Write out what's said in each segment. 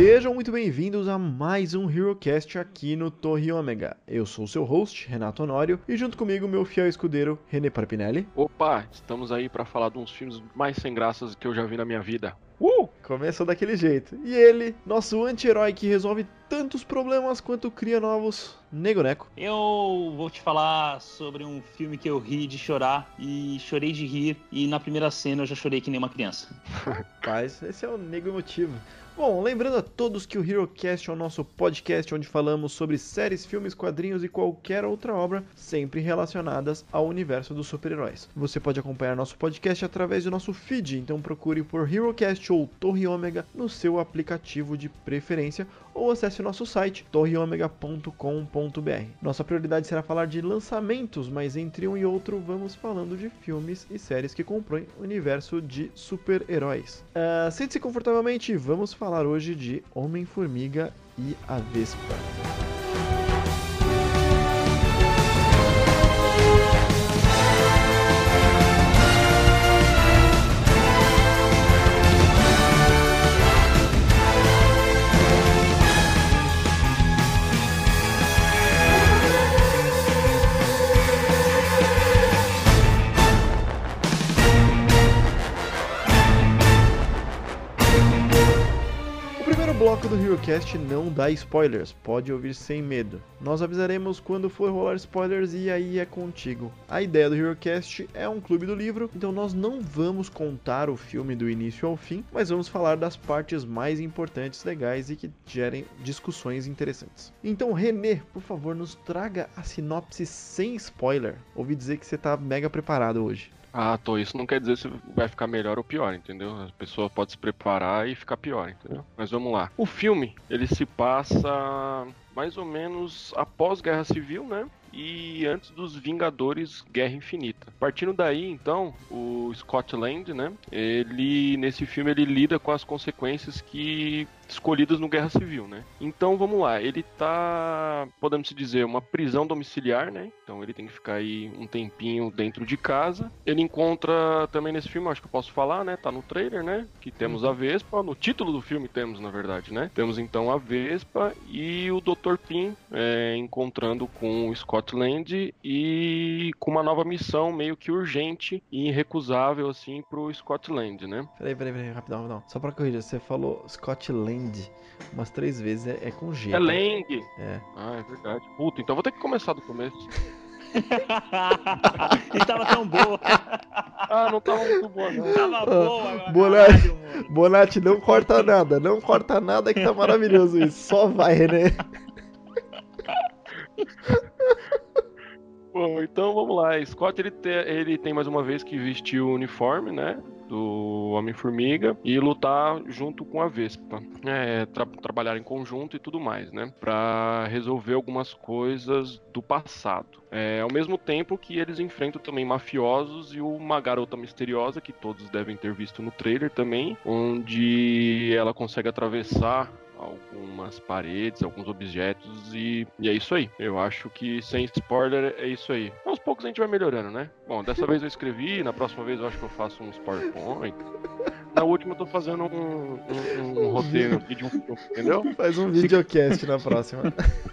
Sejam muito bem-vindos a mais um HeroCast aqui no Torre Ômega. Eu sou o seu host, Renato Honório, e junto comigo meu fiel escudeiro, René Parpinelli. Opa, estamos aí para falar de uns filmes mais sem graças que eu já vi na minha vida. Uh! Começou daquele jeito. E ele, nosso anti-herói que resolve tantos problemas quanto cria novos, Nego Neco. Eu vou te falar sobre um filme que eu ri de chorar e chorei de rir, e na primeira cena eu já chorei que nem uma criança. Rapaz, esse é o Nego emotivo. Bom, lembrando a todos que o HeroCast é o nosso podcast onde falamos sobre séries, filmes, quadrinhos e qualquer outra obra sempre relacionadas ao universo dos super-heróis. Você pode acompanhar nosso podcast através do nosso feed, então procure por HeroCast ou Torre Ômega no seu aplicativo de preferência ou acesse nosso site torreomega.com.br. Nossa prioridade será falar de lançamentos, mas entre um e outro vamos falando de filmes e séries que compõem o universo de super-heróis. Uh, Sente-se confortavelmente, vamos falar hoje de Homem-Formiga e a Vespa. Bloco do HeroCast não dá spoilers, pode ouvir sem medo. Nós avisaremos quando for rolar spoilers e aí é contigo. A ideia do HeroCast é um clube do livro, então nós não vamos contar o filme do início ao fim, mas vamos falar das partes mais importantes, legais e que gerem discussões interessantes. Então, Renê, por favor, nos traga a sinopse sem spoiler. Ouvi dizer que você está mega preparado hoje. Ah, tô. Isso não quer dizer se vai ficar melhor ou pior, entendeu? A pessoa pode se preparar e ficar pior, entendeu? Mas vamos lá. O filme, ele se passa mais ou menos após Guerra Civil, né? e antes dos Vingadores Guerra Infinita. Partindo daí, então, o Scott Lang, né? Ele nesse filme ele lida com as consequências que escolhidas no Guerra Civil, né? Então vamos lá, ele tá, podemos dizer, uma prisão domiciliar, né? Então ele tem que ficar aí um tempinho dentro de casa. Ele encontra também nesse filme, acho que eu posso falar, né? Tá no trailer, né? Que temos a Vespa, no título do filme temos, na verdade, né? Temos então a Vespa e o Dr. Pym é, encontrando com o Scott Land e com uma nova missão meio que urgente e irrecusável assim pro Scott Land, né? Peraí, peraí, peraí, rapidão, rapidão. Só pra corrigir, você falou Scott Land umas três vezes é, é com G. É tá? Lang. É. Ah, é verdade. Puta, então vou ter que começar do começo. e tava tão boa. Ah, não tava muito boa, não. Tava boa, agora. Bonatti, Bonatti, não corta nada, não corta nada que tá maravilhoso isso. Só vai, né? Bom, então vamos lá. Scott ele, te, ele tem mais uma vez que vestir o uniforme, né? Do Homem-Formiga e lutar junto com a Vespa. É, tra trabalhar em conjunto e tudo mais, né? Pra resolver algumas coisas do passado. É, ao mesmo tempo que eles enfrentam também mafiosos e uma garota misteriosa que todos devem ter visto no trailer também, onde ela consegue atravessar algumas paredes, alguns objetos e, e, é isso aí. Eu acho que sem spoiler é isso aí. Aos poucos a gente vai melhorando, né? Bom, dessa vez eu escrevi, na próxima vez eu acho que eu faço uns PowerPoint. Na última eu tô fazendo um, um, um roteiro aqui de um filme, entendeu? Faz um videocast na próxima.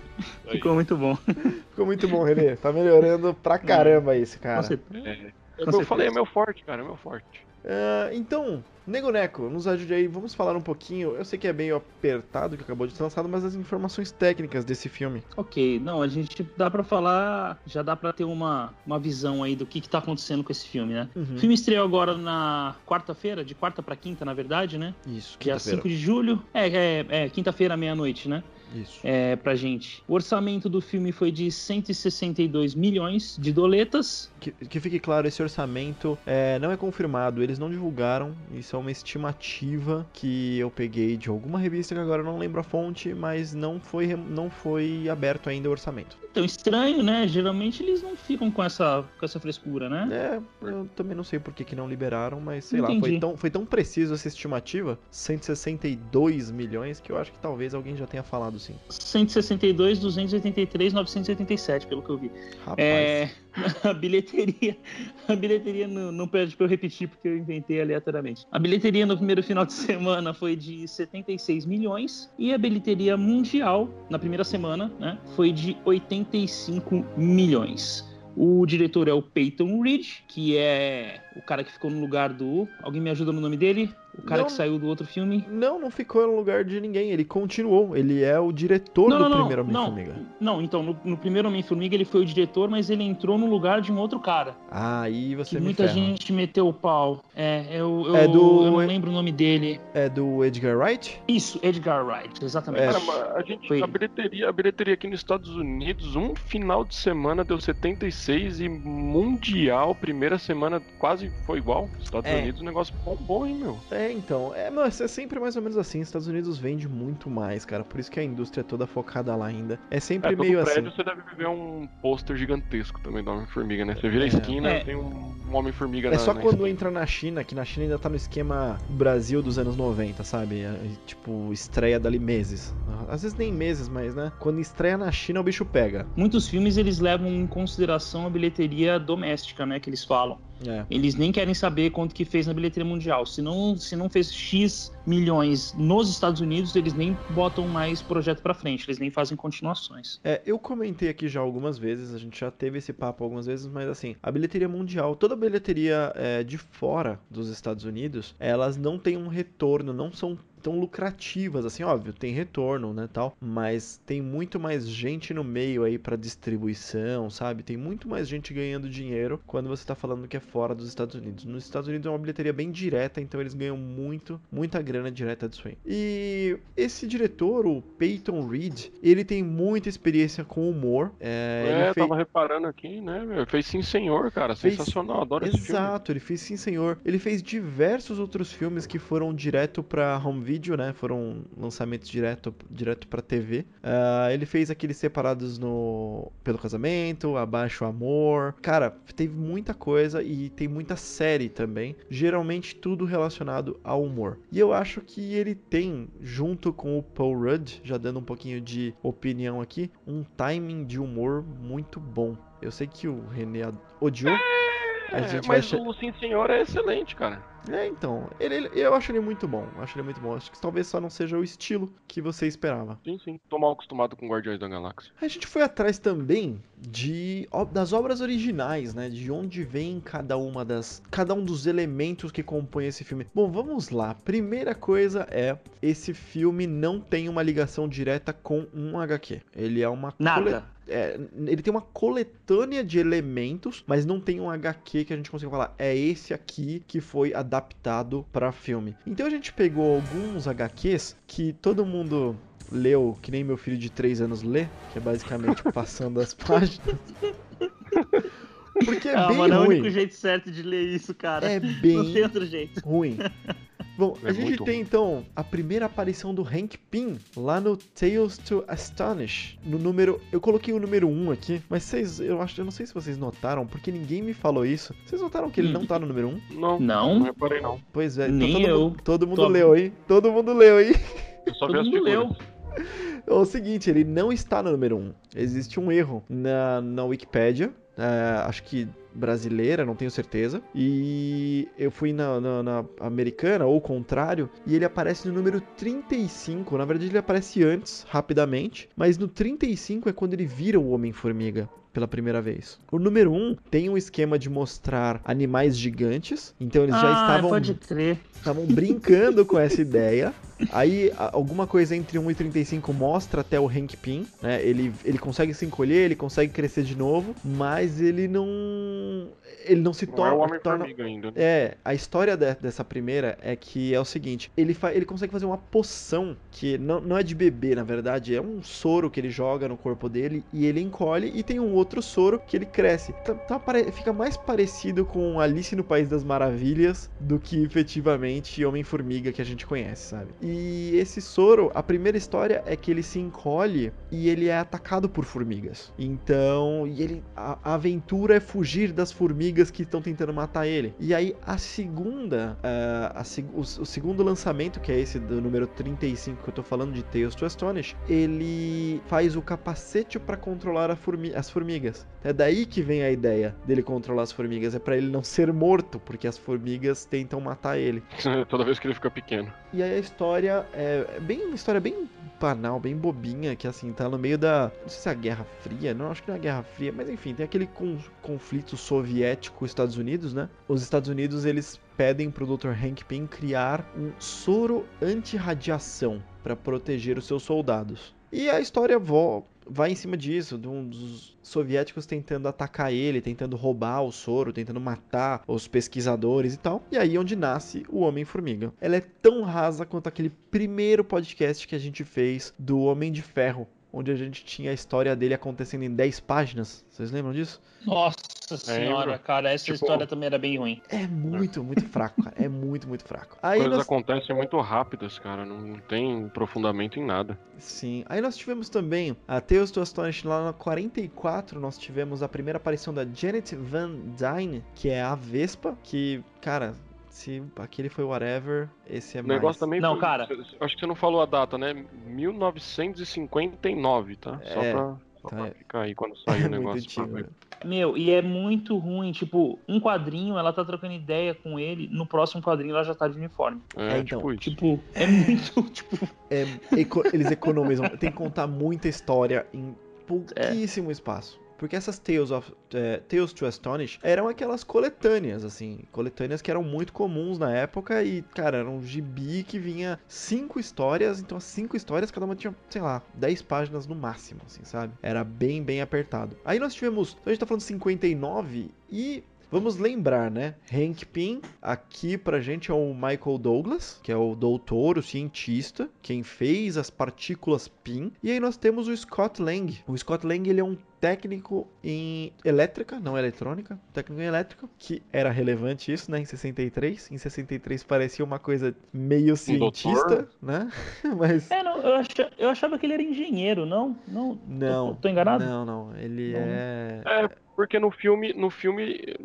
Ficou muito bom. Ficou muito bom, Renê. Tá melhorando pra caramba isso, cara. É, eu, eu falei, é meu forte, cara, é meu forte. Uh, então, Nego Neco, nos ajude aí, vamos falar um pouquinho. Eu sei que é meio apertado que acabou de ser lançado, mas as informações técnicas desse filme. Ok, não, a gente dá para falar, já dá para ter uma, uma visão aí do que, que tá acontecendo com esse filme, né? Uhum. O filme estreou agora na quarta-feira, de quarta para quinta, na verdade, né? Isso, Dia 5 de julho. É, é, é quinta-feira, meia-noite, né? Isso. É, pra gente. O orçamento do filme foi de 162 milhões de doletas. Que, que fique claro, esse orçamento é, não é confirmado, eles não divulgaram. Isso é uma estimativa que eu peguei de alguma revista que agora eu não lembro a fonte, mas não foi, não foi aberto ainda o orçamento. Então, estranho, né? Geralmente eles não ficam com essa, com essa frescura, né? É, eu também não sei por que, que não liberaram, mas sei Entendi. lá, foi tão, foi tão preciso essa estimativa, 162 milhões, que eu acho que talvez alguém já tenha falado sim. 162, 283, 987, pelo que eu vi. Rapaz. É, a bilheteria, a bilheteria não, não pede para eu repetir porque eu inventei aleatoriamente. A bilheteria no primeiro final de semana foi de 76 milhões e a bilheteria mundial na primeira semana, né, foi de 85 milhões. O diretor é o Peyton Reed, que é o cara que ficou no lugar do. Alguém me ajuda no nome dele? O cara Não. que saiu do outro filme? Não, não ficou no lugar de ninguém. Ele continuou. Ele é o diretor Não, do não, primeiro. Homem-Formiga. Não, então, no, no primeiro Homem-Formiga ele foi o diretor, mas ele entrou no lugar de um outro cara. Ah, aí você Que me muita ferra. gente meteu o pau. É, eu, eu, É do- eu não lembro o nome dele. É do Edgar Wright? Isso, Edgar Wright, exatamente. É. Cara, mas a gente, Foi. a bilheteria, a bilheteria aqui nos Estados Unidos, um final de semana deu 76 e mundial, primeira semana quase foi igual. Estados É. Unidos, o negócio bombou, hein, meu? É, então. É, mas é sempre mais ou menos assim. Estados Unidos vende muito mais, cara. Por isso que a indústria é toda focada lá ainda. É sempre É, meio prédio assim. você deve ver um pôster gigantesco também do Homem-Formiga, né? Você vira a É. esquina, É. tem um, um Homem-Formiga É na só na quando esquina. entra na China, que na China ainda tá no esquema Brasil dos anos 90, sabe? É, Tipo, estreia dali meses. Às vezes nem meses, mas né? Quando estreia na China, o bicho pega. Muitos filmes eles levam em consideração a bilheteria doméstica, né, que eles falam. É. Eles nem querem saber quanto que fez na bilheteria mundial. Se não, se não fez X milhões nos Estados Unidos, eles nem botam mais projeto pra frente, eles nem fazem continuações. É, eu comentei aqui já algumas vezes, a gente já teve esse papo algumas vezes, mas assim, a bilheteria mundial, toda a bilheteria é, de fora dos Estados Unidos, elas não têm um retorno, não são tão lucrativas, assim, óbvio, tem retorno, né, tal, mas tem muito mais gente no meio aí pra distribuição, sabe? Tem muito mais gente ganhando dinheiro quando você tá falando que é fora dos Estados Unidos. Nos Estados Unidos é uma bilheteria bem direta, então eles ganham muito, muita grana direta disso aí. E esse diretor, o Peyton Reed, ele tem muita experiência com humor. É, É, fez... tava reparando aqui, né, meu? Fez Sim Senhor, cara. Fez- Sensacional, adoro esse filme. Exato, ele fez Sim Senhor. Ele fez diversos outros filmes que foram direto pra home video, né? Foram lançamentos direto, direto pra TV. Ah, ele fez aqueles separados no Pelo Casamento, Abaixo o Amor. Cara, teve muita coisa e tem muita série também. Geralmente tudo relacionado ao humor. E eu acho que ele tem, junto com o Paul Rudd, já dando um pouquinho de opinião aqui, um timing de humor muito bom. Eu sei que o René odiou. É, mas che- o Sim Senhor é excelente, cara. É, então, ele, ele- eu acho ele muito bom. eu Acho ele muito bom. Acho que talvez só não seja o estilo que você esperava. Sim, sim. Tô mal acostumado com Guardiões da Galáxia. A gente foi atrás também de das obras originais, né? De onde vem cada uma das cada um dos elementos que compõem esse filme. Bom, vamos lá. Primeira coisa é esse filme não tem uma ligação direta com um HQ. Ele é uma cole- Nada. É, ele tem uma coletânea de elementos, mas não tem um HQ que a gente consiga falar, é esse aqui que foi adaptado para filme. Então a gente pegou alguns HQs que todo mundo leu, que nem meu filho de 3 anos lê, que é basicamente passando as páginas. Porque é ah, bem mano, é o ruim. único jeito certo de ler isso, cara. É Não tem bem outro jeito. ruim. Bom, É a gente tem ruim. então a primeira aparição do Hank Pym lá no Tales to Astonish. No número. Eu coloquei o número 1 aqui, mas vocês. Eu acho. Eu não sei se vocês notaram, porque ninguém me falou isso. Vocês notaram que ele Hum. não tá no número 1? Não, Não? não reparei não. Pois é, Nem todo eu. Mundo, todo mundo Tô- leu, hein? Todo mundo leu, hein? Eu só vi Todo as mundo leu. É o seguinte, ele não está no número 1. Existe um erro na, na Wikipédia. é, acho que brasileira, não tenho certeza. E eu fui na, na- na americana, ou contrário, e ele aparece no número 35. Na verdade, ele aparece antes, rapidamente. Mas no 35 é quando ele vira o Homem-Formiga. Pela primeira vez. O número 1 tem um esquema de mostrar animais gigantes. Então eles já ah, estavam pode crer. estavam brincando com essa ideia. Aí alguma coisa entre 1 e 35 mostra até o Hank Pym, né? Ele, ele consegue se encolher, ele consegue crescer de novo, mas ele não ele não se Não é torna o torna Homem-Formiga ainda. né? é, a história de- dessa primeira é que é o seguinte: ele, fa- ele consegue fazer uma poção que não, não é de bebê, na verdade, é um soro que ele joga no corpo dele e ele encolhe, e tem um outro soro que ele cresce. Tá- tá pare- fica mais parecido com Alice no País das Maravilhas do que efetivamente Homem-Formiga que a gente conhece, sabe? E esse soro, a primeira história é que ele se encolhe e ele é atacado por formigas. Então, e ele, a, a aventura é fugir das formigas que estão tentando matar ele. E aí a segunda, uh, a, o, o, segundo lançamento, que é esse do número 35 que eu tô falando de Tales to Astonish, ele faz o capacete para controlar formi as formigas. É daí que vem a ideia dele controlar as formigas, é para ele não ser morto, porque as formigas tentam matar ele. Toda vez que ele fica pequeno. E aí a história é, é bem uma história bem banal, bem bobinha, que assim, tá no meio da. Não sei se é a Guerra Fria, não, acho que não é a Guerra Fria, mas enfim, tem aquele con conflito soviético-Estados Unidos, né? Os Estados Unidos, eles pedem pro Dr. Hank Pym criar um soro anti-radiação para proteger os seus soldados. E a história vai em cima disso, de um dos soviéticos tentando atacar ele, tentando roubar o soro, tentando matar os pesquisadores e tal. E aí é onde nasce o Homem-Formiga. Ela é tão rasa quanto aquele primeiro podcast que a gente fez do Homem de Ferro, onde a gente tinha a história dele acontecendo em 10 páginas. Vocês lembram disso? Nossa senhora, Lembro. cara, essa tipo, história também era bem ruim. É muito, muito fraco, cara. É muito, muito fraco. Aí Coisas nós... acontecem muito rápidas, cara. Não tem aprofundamento em nada. Sim. Aí nós tivemos também a Tales to Astonish lá na 44. Nós tivemos a primeira aparição da Janet Van Dyne, que é a Vespa, que, cara, se aquele foi whatever, esse é o mais. negócio também. Não, foi, cara. Acho que você não falou a data, né? 1959, tá? É, só pra, só tá, pra ficar aí quando sair é o negócio. Né? Meu, e é muito ruim. Tipo, um quadrinho, ela tá trocando ideia com ele, no próximo quadrinho ela já tá de uniforme. É, é então. Tipo, tipo, é muito. tipo... É, eco eles economizam. Tem que contar muita história em pouquíssimo é. espaço. Porque essas Tales, of, é, Tales to Astonish eram aquelas coletâneas, assim. Coletâneas que eram muito comuns na época e, cara, era um gibi que vinha cinco histórias. Então, as cinco histórias, cada uma tinha, sei lá, 10 páginas no máximo, assim, sabe? Era bem, bem apertado. Aí nós tivemos. A gente tá falando 59 e Vamos lembrar, né? Hank Pym, aqui pra gente é o Michael Douglas, que é o doutor, o cientista, quem fez as partículas Pym. E aí nós temos o Scott Lang. O Scott Lang, ele é um técnico em elétrica, não eletrônica, técnico em elétrica, que era relevante isso, né, em 63. Em 63 parecia uma coisa meio cientista, um né? Mas É, não, eu, achava, eu achava que ele era engenheiro, não? Não. Não. Tô, tô enganado? Não, não, ele não. é É, porque no filme, no filme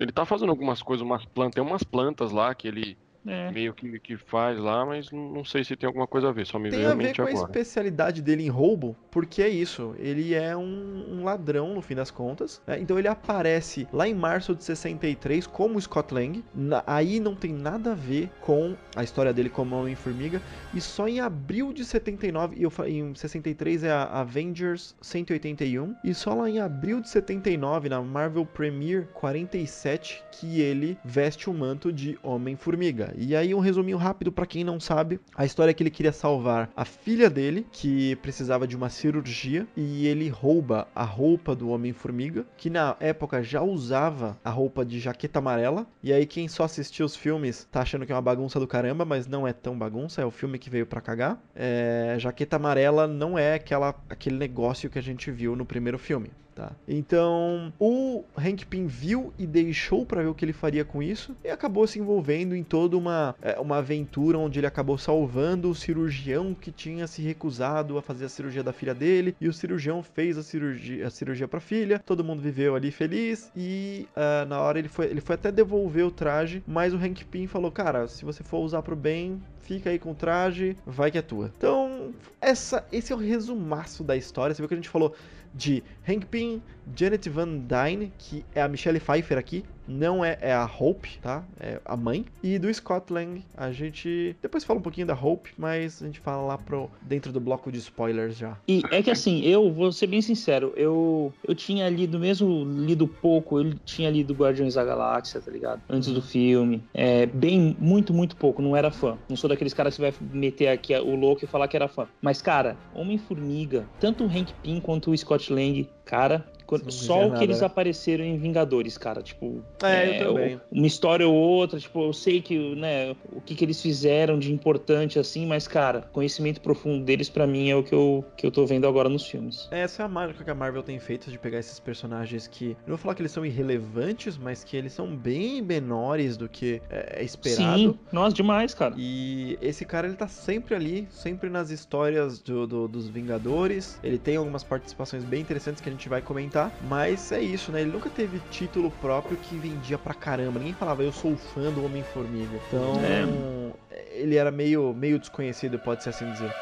ele tá fazendo algumas coisas, umas plantas, tem umas plantas lá que ele é. meio que, que faz lá, mas não sei se tem alguma coisa a ver, só me tem veio a ver com agora. a especialidade dele em roubo, porque é isso, ele é um, um ladrão no fim das contas, né? então ele aparece lá em março de 63 como Scott Lang, na, aí não tem nada a ver com a história dele como Homem-Formiga, e só em abril de 79, e eu, em 63 é a Avengers 181, e só lá em abril de 79, na Marvel Premiere 47, que ele veste o manto de Homem-Formiga. E aí um resuminho rápido para quem não sabe, a história é que ele queria salvar a filha dele, que precisava de uma cirurgia, e ele rouba a roupa do Homem-Formiga, que na época já usava a roupa de jaqueta amarela. E aí quem só assistiu os filmes tá achando que é uma bagunça do caramba, mas não é tão bagunça, é o filme que veio para cagar. É, jaqueta amarela não é aquela, aquele negócio que a gente viu no primeiro filme. Tá? Então, o Hank Pym viu e deixou para ver o que ele faria com isso e acabou se envolvendo em toda uma, é, uma aventura onde ele acabou salvando o cirurgião que tinha se recusado a fazer a cirurgia da filha dele e o cirurgião fez a cirurgia, a cirurgia para a filha. Todo mundo viveu ali feliz e uh, na hora ele foi, ele foi até devolver o traje, mas o Hank Pym falou: Cara, se você for usar pro bem, fica aí com o traje, vai que é tua. Então, essa, esse é o resumaço da história. Você viu que a gente falou de Hank Pym, Janet Van Dyne, que é a Michelle Pfeiffer aqui, não é, é, a Hope, tá? É a mãe. E do Scott Lang, a gente depois fala um pouquinho da Hope, mas a gente fala lá pro dentro do bloco de spoilers já. E é que assim, eu vou ser bem sincero, eu eu tinha lido mesmo lido pouco, eu tinha lido Guardiões da Galáxia, tá ligado? Antes do filme, é bem muito muito pouco, não era fã. Não sou daqueles caras que vai meter aqui o louco e falar que era fã. Mas cara, Homem-Formiga, tanto o Hank Pym quanto o Scott Lang, cara, só o que eles né? apareceram em Vingadores, cara. Tipo, é, é uma história ou outra. Tipo, eu sei que, né, o que, que eles fizeram de importante assim, mas, cara, conhecimento profundo deles, para mim, é o que eu, que eu tô vendo agora nos filmes. Essa é a mágica que a Marvel tem feito de pegar esses personagens que. Não vou falar que eles são irrelevantes, mas que eles são bem menores do que é, é esperado. Sim, nós demais, cara. E esse cara, ele tá sempre ali, sempre nas histórias do, do, dos Vingadores. Ele tem algumas participações bem interessantes que a gente vai comentar comentar, mas é isso, né? Ele nunca teve título próprio que vendia pra caramba. Ninguém falava, eu sou fã do Homem-Formiga. Então, é. ele era meio, meio desconhecido, pode-se assim dizer.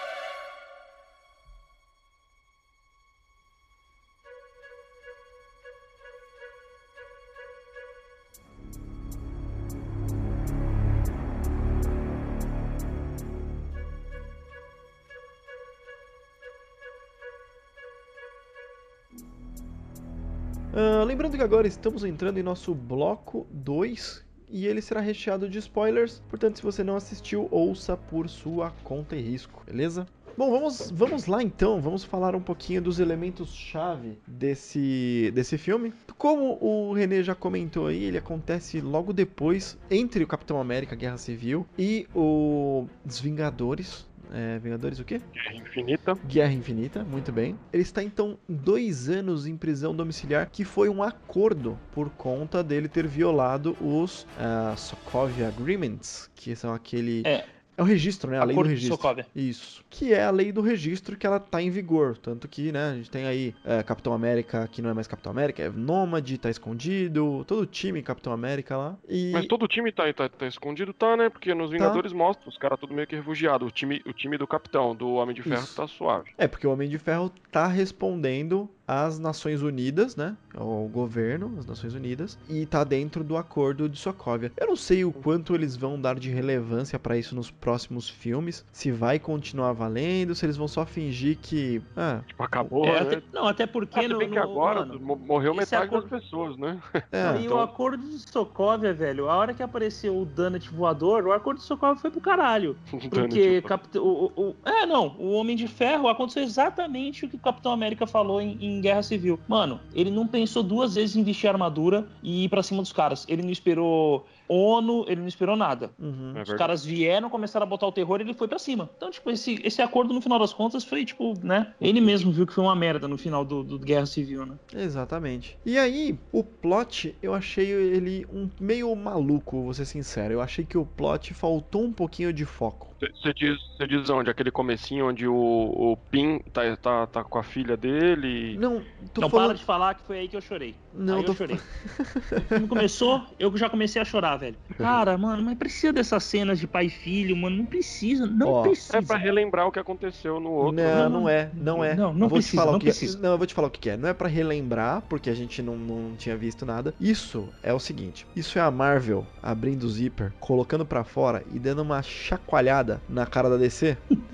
Uh, lembrando que agora estamos entrando em nosso bloco 2 e ele será recheado de spoilers, portanto, se você não assistiu, ouça por sua conta e risco, beleza? Bom, vamos, vamos lá então, vamos falar um pouquinho dos elementos-chave desse, desse filme. Como o René já comentou aí, ele acontece logo depois, entre o Capitão América Guerra Civil e o Os Vingadores, é, Vingadores o quê? Guerra Infinita. Guerra Infinita, muito bem. Ele está então dois anos em prisão domiciliar, que foi um acordo por conta dele ter violado os uh, Sokovia Agreements, que são aquele. É. É o registro, né? A lei do registro. Sokovia. Isso. Que é a lei do registro que ela tá em vigor. Tanto que, né, a gente tem aí é, Capitão América, que não é mais Capitão América, é Nômade, tá escondido. Todo o time Capitão América lá. E... Mas todo o time tá, tá, tá escondido, tá, né? Porque nos Vingadores tá. mostra os caras tudo meio que refugiado. O time, o time do Capitão, do Homem de Ferro, Isso. tá suave. É, porque o Homem de Ferro tá respondendo às Nações Unidas, né? Ao governo, as Nações Unidas, e tá dentro do acordo de Sokovia. Eu não sei o quanto eles vão dar de relevância para isso nos próximos filmes, se vai continuar valendo, se eles vão só fingir que. Ah, tipo, acabou. É, né? até, não, até porque. Ah, no, bem que agora mano, morreu metade acordo... das pessoas, né? É, e então... o acordo de Sokovia, velho, a hora que apareceu o Donut voador, o acordo de Sokovia foi pro caralho. Porque Capit... o, o, o, É, não, o Homem de Ferro aconteceu exatamente o que o Capitão América falou em, em Guerra Civil. Mano, ele não pensou duas vezes em vestir armadura e ir pra cima dos caras. Ele não esperou ONU, ele não esperou nada. Uhum. É Os caras vieram, começaram a botar o terror e ele foi para cima. Então, tipo, esse, esse acordo, no final das contas, foi, tipo, né? Ele mesmo viu que foi uma merda no final do, do Guerra Civil, né? Exatamente. E aí, o plot, eu achei ele um meio maluco, vou ser sincero. Eu achei que o plot faltou um pouquinho de foco. Você diz, você diz onde? Aquele comecinho onde o, o Pin tá, tá, tá com a filha dele? Não, Não falando... para de falar que foi aí que eu chorei. Não, aí tô... eu chorei. o filme começou, eu já comecei a chorar, velho. Cara, mano, mas precisa dessas cenas de pai e filho, mano. Não precisa, não Ó, precisa. É pra relembrar o que aconteceu no outro. Não, né? não é, não é. Não, não vou precisa, te falar não o que precisa. É. Não, eu vou te falar o que é. Não é pra relembrar, porque a gente não, não tinha visto nada. Isso é o seguinte: isso é a Marvel abrindo o zíper, colocando pra fora e dando uma chacoalhada na cara da DC.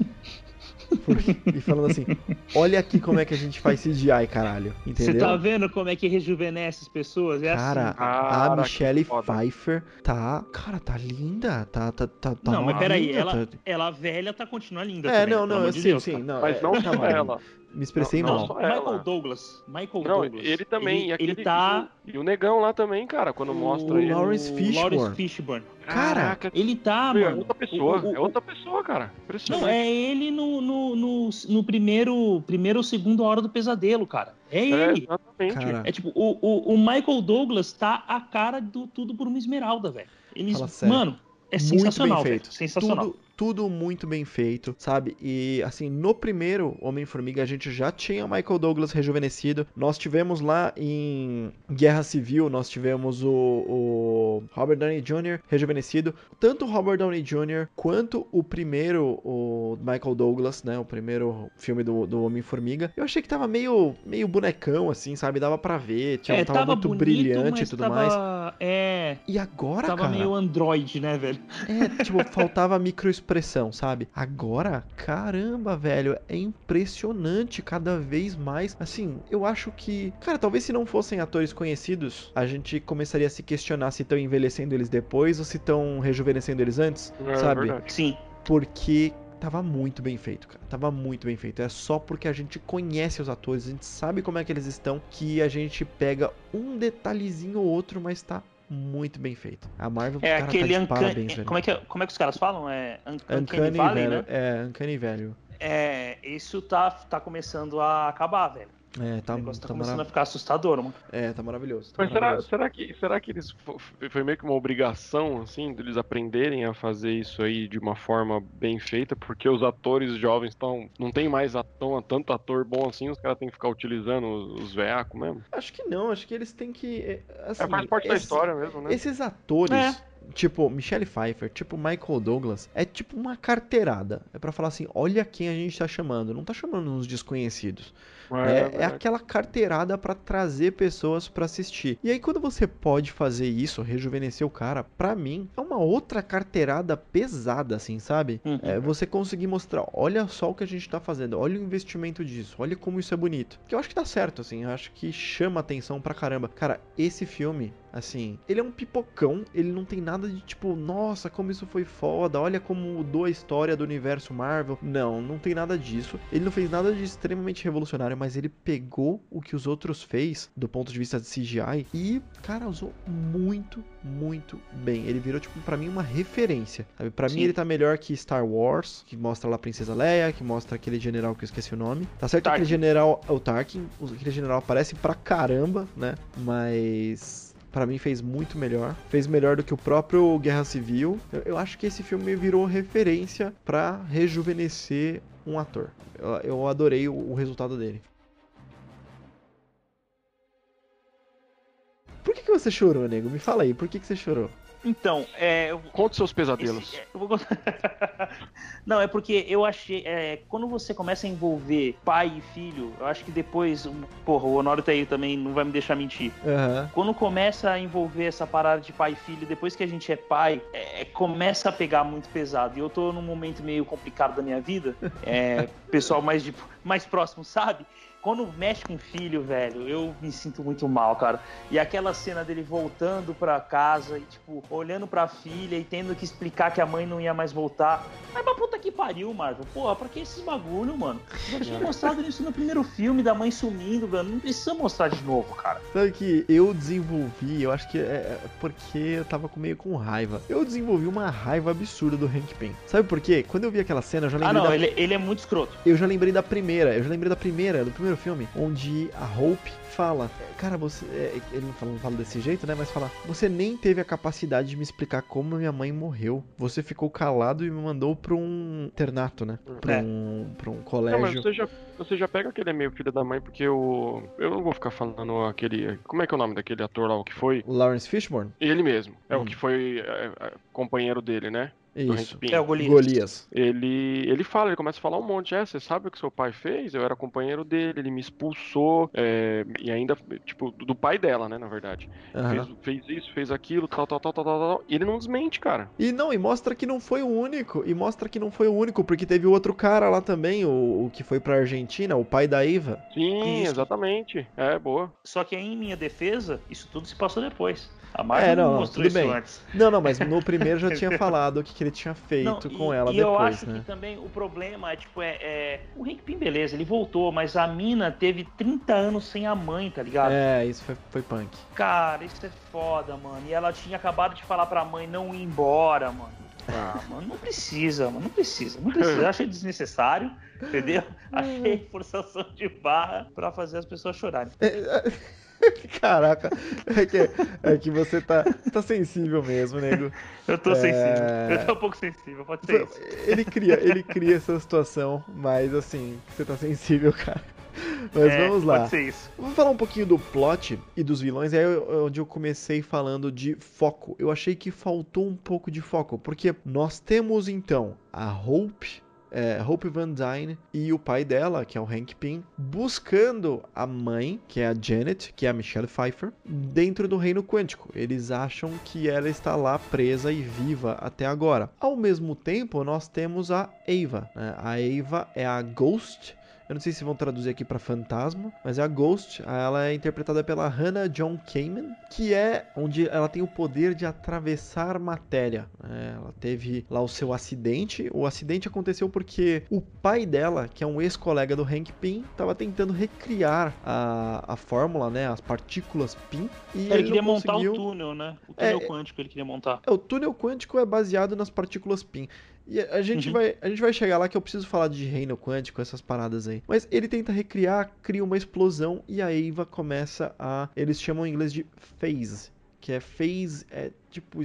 e falando assim: olha aqui como é que a gente faz CGI, caralho. Entendeu? Você tá vendo como é que rejuvenesce as pessoas? É cara, assim. a Michelle Pfeiffer tá. Cara, tá linda. Tá, tá, tá, tá não, mas peraí, linda, ela, tá... ela velha tá continua linda. É, também, não, não, de sim, Deus, sim. cara. Não, Mas é, não tá só ela. Me expressei Não, mal. não Michael ela. Douglas. Michael Não, Douglas. ele também. Ele, e aquele, ele tá. E o negão lá também, cara, quando mostra o ele. Lawrence Fishburne. Lawrence Fishburne. Cara, Caraca, Ele tá, é mano. outra pessoa. o- o- é outra pessoa, cara. Impressionante. Não, é ele no, no, no, no primeiro, primeiro ou segundo Hora do Pesadelo, cara. É É, ele. exatamente. Cara, É tipo, o, o, o Michael Douglas tá a cara do Tudo por uma Esmeralda, velho. Eles, Fala sério. mano, é muito sensacional, bem velho. feito. Sensacional. Tudo, tudo muito bem feito, sabe? E assim, no primeiro Homem-Formiga a gente já tinha o Michael Douglas rejuvenescido. Nós tivemos lá em Guerra Civil, nós tivemos o, o Robert Downey Jr. rejuvenescido. Tanto o Robert Downey Jr. quanto o primeiro, o Michael Douglas, né? O primeiro filme do, do Homem-Formiga. Eu achei que tava meio, meio bonecão, assim, sabe? Dava pra ver, tinha, é, tava, tava muito bonito, brilhante e tudo tava, mais. É, E agora, tava cara... meio android, né, velho? É, tipo, faltava microexpressão, sabe? Agora, caramba, velho, é impressionante cada vez mais. Assim, eu acho que, cara, talvez se não fossem atores conhecidos, a gente começaria a se questionar se estão envelhecendo eles depois ou se estão rejuvenescendo eles antes, É sabe? verdade. Sim. Porque tava muito bem feito, cara. Tava muito bem feito. É só porque a gente conhece os atores, a gente sabe como é que eles estão, que a gente pega um detalhezinho ou outro, mas tá muito bem feito. A Marvel, É cara, aquele tá de uncanny, parabéns, velho. como é que como é que os caras falam? É un- uncanny, Uncanny Valley, velho. né? É, Uncanny velho. É, isso tá tá começando a acabar, velho. É, tá, o negócio tá, tá começando mara- a ficar assustador, mano. é, tá maravilhoso. tá Mas será, maravilhoso. será, que, será que eles fo- foi meio que uma obrigação, assim, deles aprenderem a fazer isso aí de uma forma bem feita? Porque os atores jovens estão. Não tem mais atão, tanto ator bom assim, os caras têm que ficar utilizando os, os veacos mesmo. Acho que não, acho que eles têm que. é, Assim, É, faz parte da esse- história mesmo, né? Esses atores, É. tipo Michelle Pfeiffer, tipo Michael Douglas, é tipo uma carteirada. É pra falar assim, olha quem a gente tá chamando. Não tá chamando uns desconhecidos. É, é verdade. aquela carteirada pra trazer pessoas pra assistir. E aí quando você pode fazer isso, rejuvenescer o cara, pra mim é uma outra carteirada pesada, assim, sabe? Uhum. É você conseguir mostrar, olha só o que a gente tá fazendo, olha o investimento disso, olha como isso é bonito. Que eu acho que dá certo, assim, eu acho que chama atenção pra caramba. Cara, esse filme, assim, ele é um pipocão, ele não tem nada de tipo, nossa, como isso foi foda, olha como mudou a história do universo Marvel. Não, não tem nada disso. Ele não fez nada de extremamente revolucionário, mas ele pegou o que os outros fez do ponto de vista de CGI e, cara, usou muito, muito bem. Ele virou, tipo, pra mim uma referência. Sabe? Pra mim ele tá melhor que Star Wars, que mostra lá a Princesa Leia, que mostra aquele general que eu esqueci o nome. Tá certo que aquele general, é o Tarkin, aquele general aparece pra caramba, né? Mas Pra mim fez muito melhor. Fez melhor do que o próprio Guerra Civil. Eu, eu acho que esse filme virou referência pra rejuvenescer um ator. Eu, eu adorei o, o resultado dele. Por que, que você chorou, nego? Me fala aí, por que, que você chorou? Então, é. eu- Conte seus pesadelos. esse- é, eu vou contar- Não, é porque eu achei. é, quando você começa a envolver pai e filho, eu acho que depois. Porra, o Honório tá aí também, não vai me deixar mentir. Aham. Quando começa a envolver essa parada de pai e filho, depois que a gente é pai, é, começa a pegar muito pesado. E eu tô num momento meio complicado da minha vida. É, pessoal mais, de, mais próximo, sabe? Quando mexe com filho, velho, eu me sinto muito mal, cara. E aquela cena dele voltando pra casa e, tipo, olhando pra filha e tendo que explicar que a mãe não ia mais voltar. Mas pra puta que pariu, Marvel. Porra, pra que esses bagulho, mano? Já tinha mostrado isso no primeiro filme da mãe sumindo, velho. Não precisa mostrar de novo, cara. Sabe que eu desenvolvi, eu acho que é é porque eu tava meio com raiva. Eu desenvolvi uma raiva absurda do Hank Pym. Sabe por quê? Quando eu vi aquela cena, eu já Ah, lembrei não, da ele, ele é muito escroto. Eu já lembrei da primeira, eu já lembrei da primeira, do primeiro filme, onde a Hope fala, cara, você. é, ele não fala, não fala desse jeito, né? Mas fala, você nem teve a capacidade de me explicar como minha mãe morreu. Você ficou calado e me mandou pra um internato, né? Pra, É. um, pra um Não, mas colégio. você já, você já pega que ele é meio filho da mãe, porque o. Eu não vou ficar falando aquele. Como é que é o nome daquele ator lá, o que foi? Lawrence Fishburne? Ele mesmo. É Hum. o que foi é, é, companheiro dele, né? Isso. É o Golias. Golias. Ele, ele fala, ele começa a falar um monte. É, você sabe o que seu pai fez? Eu era companheiro dele, ele me expulsou. é, e ainda, tipo, do pai dela, né, na verdade. Aham. Fez, fez isso, fez aquilo, tal, tal, tal, tal, tal, tal. E ele não desmente, cara. E não, e mostra que não foi o único. E mostra que não foi o único, porque teve o outro cara lá também, o, o que foi pra Argentina, o pai da Eva. Sim, Isso. exatamente. É, boa. Só que aí, em minha defesa, isso tudo se passou depois. A Marvel É, não, não, não, mostrou tudo isso bem. antes. Não, não, mas no primeiro já tinha falado o que, que ele tinha feito Não, com e, ela e depois, eu acho né? que também o problema é, tipo, é, é, O Hank Pym, beleza, ele voltou, mas a mina teve 30 anos sem a mãe, tá ligado? É, isso foi, foi punk. Cara, isso é foda, mano. E ela tinha acabado de falar pra mãe não ir embora, mano. Ah, mano, não precisa, mano, não precisa, não precisa. Eu achei desnecessário, entendeu? Achei forçação de barra pra fazer as pessoas chorarem. Caraca, é que, é que você tá, tá sensível mesmo, nego. Eu tô É. sensível, eu tô um pouco sensível, pode ser isso. Ele cria, ele cria essa situação, mas assim, você tá sensível, cara. Mas É, vamos lá. Pode ser isso. Vamos falar um pouquinho do plot e dos vilões, é onde eu comecei falando de foco. Eu achei que faltou um pouco de foco, porque nós temos então a Hope, é, Hope Van Dyne e o pai dela, que é o Hank Pym, buscando a mãe, que é a Janet, que é a Michelle Pfeiffer, dentro do reino quântico. Eles acham que ela está lá presa e viva até agora. Ao mesmo tempo, nós temos a Ava. né? A Ava é a Ghost, eu não sei se vão traduzir aqui pra fantasma, mas é a Ghost. Ela é interpretada pela Hannah John Kamen, que é onde ela tem o poder de atravessar matéria. né? ela teve lá o seu acidente. O acidente aconteceu porque o pai dela, que é um ex-colega do Hank Pym, estava tentando recriar a, a fórmula, né, as partículas Pym, e Ele, ele, queria montar conseguiu. o túnel, né? O túnel É, quântico ele queria montar. É, O túnel quântico é baseado nas partículas PIN. E a gente, Uhum. vai, a gente vai chegar lá que eu preciso falar de reino quântico, essas paradas aí. Mas ele tenta recriar, cria uma explosão e a Eva começa a. Eles chamam em inglês de phase. Que é phase, é tipo.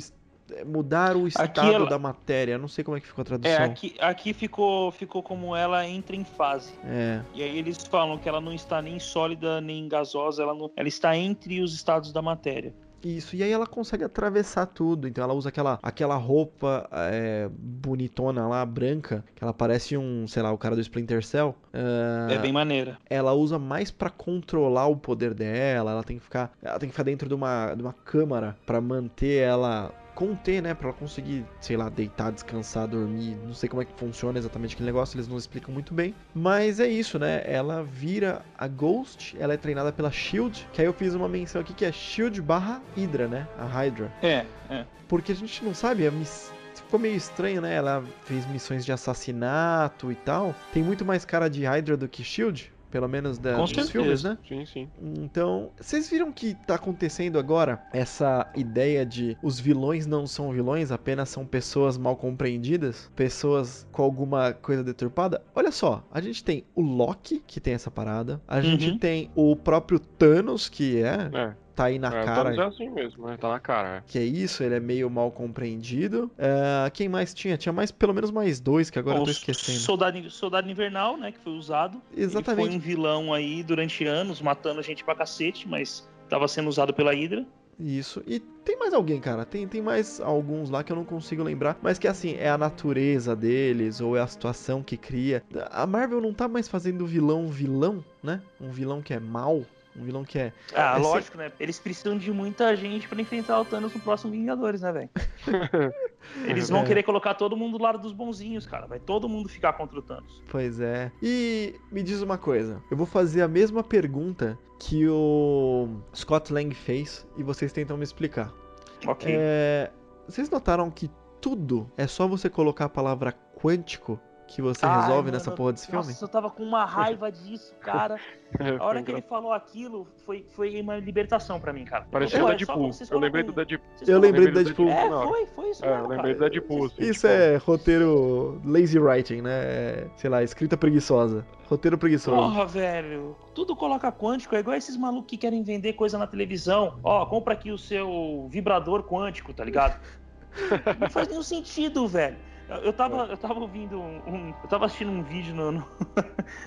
é mudar o estado ela- da matéria. Não sei como é que ficou a É, tradução. aqui, aqui ficou, ficou como ela entra em fase. É. E aí eles falam que ela não está nem sólida nem gasosa, ela, não- ela está entre os estados da matéria. Isso, e aí ela consegue atravessar tudo. Então ela usa aquela, aquela roupa é, bonitona lá, branca, que ela parece um, sei lá, o cara do Splinter Cell. Ah, É bem maneira. ela usa mais pra controlar o poder dela, ela tem que ficar, ela tem que ficar dentro de uma, de uma câmara pra manter ela conter, né, Pra ela conseguir, sei lá, deitar, descansar, dormir, não sei como é que funciona exatamente aquele negócio, eles não explicam muito bem, mas é isso, né? Ela vira a Ghost, ela é treinada pela Shield, que aí eu fiz uma menção aqui que é Shield barra Hydra, né? A Hydra. É, é. Porque a gente não sabe, a miss... ficou meio estranho, né? Ela fez missões de assassinato e tal. Tem muito mais cara de Hydra do que Shield, pelo menos da, Com dos certeza. filmes, né? Sim, sim. Então, vocês viram que tá acontecendo agora essa ideia de os vilões não são vilões, apenas são pessoas mal compreendidas, pessoas com alguma coisa deturpada? Olha só, a gente tem o Loki, que tem essa parada, a gente Uhum. tem o próprio Thanos, que é, É, tá aí na é, cara é assim mesmo, né? Tá na cara, que é isso, ele é meio mal compreendido. Ah, quem mais tinha? Tinha mais, pelo menos mais dois, que agora eu o tô esquecendo. Soldado, Soldado Invernal, né, que foi usado. Ele Exatamente. foi um vilão aí durante anos, matando gente pra cacete, mas tava sendo usado pela Hydra. Isso. E tem mais alguém, cara. Tem, tem mais alguns lá que eu não consigo lembrar. Mas que assim, é a natureza deles, ou é a situação que cria. A Marvel não tá mais fazendo vilão vilão, né? Um vilão que é mal. Um vilão que é. Ah, É, lógico, né? Eles precisam de muita gente pra enfrentar o Thanos no próximo Vingadores, né, velho? Eles vão É. querer colocar todo mundo do lado dos bonzinhos, cara. Vai todo mundo ficar contra o Thanos. Pois é. E me diz uma coisa. Eu vou fazer a mesma pergunta que o Scott Lang fez e vocês tentam me explicar. Ok. É, vocês notaram que tudo é só você colocar a palavra quântico que você Ai, resolve mano, nessa porra desse filme? Nossa, eu tava com uma raiva disso, cara. A hora que ele falou aquilo foi, foi uma libertação pra mim, cara. Parecia o é Deadpool. Eu lembrei do Deadpool. Eu lembrei do Deadpool. É, foi, foi isso É, eu mesmo, lembrei do. Deadpool, assim. Isso é roteiro lazy writing, né? É, Sei lá, escrita preguiçosa. Roteiro preguiçoso. Porra, velho. Tudo coloca quântico. É igual esses malucos que querem vender coisa na televisão. Ó, compra aqui o seu vibrador quântico, tá ligado? Não faz nenhum sentido, velho. Eu- tava, eu tava ouvindo um, um- Eu tava assistindo um vídeo no, no,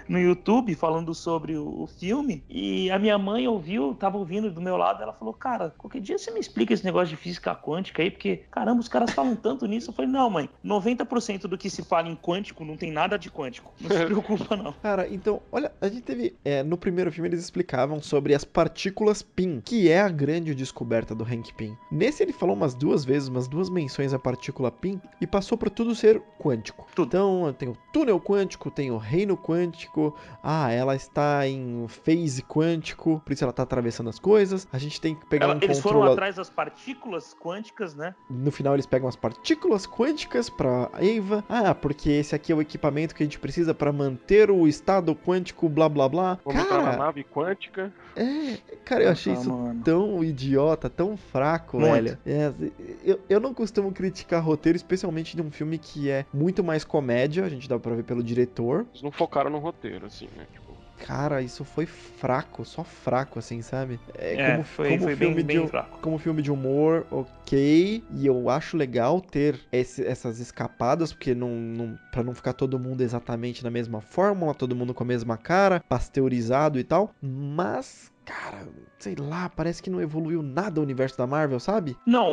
no YouTube falando sobre o, o filme. E a minha mãe ouviu, tava ouvindo do meu lado. Ela falou: Cara, qualquer dia você me explica esse negócio de física quântica aí, porque, caramba, os caras falam tanto nisso. Eu falei: Não, mãe, 90% do que se fala em quântico não tem nada de quântico. Não se preocupa, não. Cara, então, olha, a gente teve. é, no primeiro filme eles explicavam sobre as partículas PIN, que é a grande descoberta do Hank Pym. Nesse ele falou umas duas vezes, umas duas menções à partícula PIN e passou pra tudo ser quântico. Tudo. Então tem o túnel quântico, tem o reino quântico, ah, ela está em phase quântico, por isso ela tá atravessando as coisas. A gente tem que pegar Ela- um eles foram atrás das partículas quânticas, né? No final eles pegam as partículas quânticas pra Eva. Ah, porque esse aqui é o equipamento que a gente precisa pra manter o estado quântico, blá blá blá. Vamos entrar na Cara, nave quântica. é, cara, eu achei Ah, isso mano. tão idiota, tão fraco, Muito. velho. É, eu, eu não costumo criticar roteiro, especialmente de um filme que é muito mais comédia, a gente dá pra ver pelo diretor. Eles não focaram no roteiro, assim, né? Tipo, Cara, isso foi fraco, só fraco, assim, sabe? É, como, foi, como foi filme bem, de bem um- fraco. como filme de humor, ok. E eu acho legal ter esse- essas escapadas, porque não, não, pra não ficar todo mundo exatamente na mesma fórmula, todo mundo com a mesma cara, pasteurizado e tal. Mas, cara, sei lá, parece que não evoluiu nada o universo da Marvel, sabe? Não,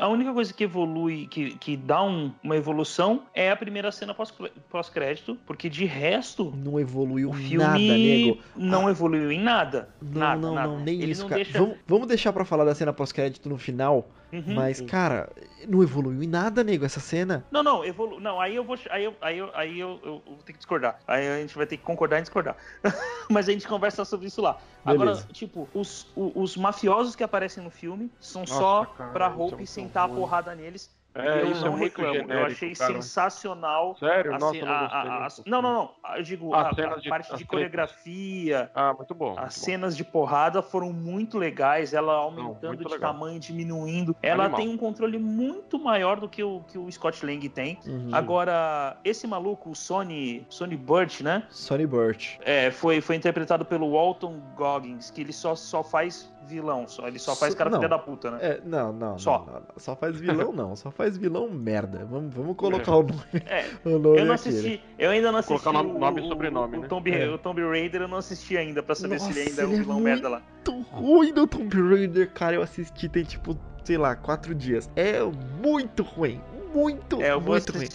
a única coisa que evolui, que, que dá um- uma evolução é a primeira cena pós- pós-crédito, porque de resto, Não evoluiu o filme nada, nego. não evoluiu em nada. Não, nada, não, nada. não, nem Ele isso, cara. deixa- Vamos, vamos deixar pra falar da cena pós-crédito no final. Uhum. Mas, cara, não evoluiu em nada, nego, essa cena. Não, não, evolu... não, aí eu vou, aí eu, aí eu, aí eu, eu vou ter que discordar. Aí a gente vai ter que concordar e discordar. Mas a gente conversa sobre isso lá. Agora, Beleza. tipo, os, o- os mafiosos que aparecem no filme são Nossa, só cara, pra é Hope muito sentar a porrada neles É, eu isso é não muito reclamo. genérico, eu achei cara. sensacional. Sério? a Nossa, ce- eu não a- a- a- não, não, não. Eu digo, a, a de- parte de coreografia, Ah, muito bom. as muito bom. cenas de porrada foram muito legais, ela aumentando muito de legal. tamanho, diminuindo. Ela Animal. tem um controle muito maior do que o, que o Scott Lang tem. Uhum. Agora, esse maluco, o Sonny, Sonny Burt, né? Sonny Burt. É, foi, foi interpretado pelo Walton Goggins, que ele só, só faz vilão, só, ele só faz So- cara não. filha da puta, né? É, não, não, Só. não, não, não. Só faz vilão, não. Só faz vilão merda. Vamos, vamos colocar o nome, É, o nome eu não aqui, né? assisti, eu ainda não assisti Colocar o, nome e sobrenome, o, né? o Tomb, É. o Tomb Raider eu não assisti ainda pra saber se ele Nossa, ainda é um é vilão merda lá. Muito ruim do Tomb Raider, cara. Eu assisti tem tipo, sei lá, quatro dias. É muito ruim. Muito, É, eu vou muito ruim.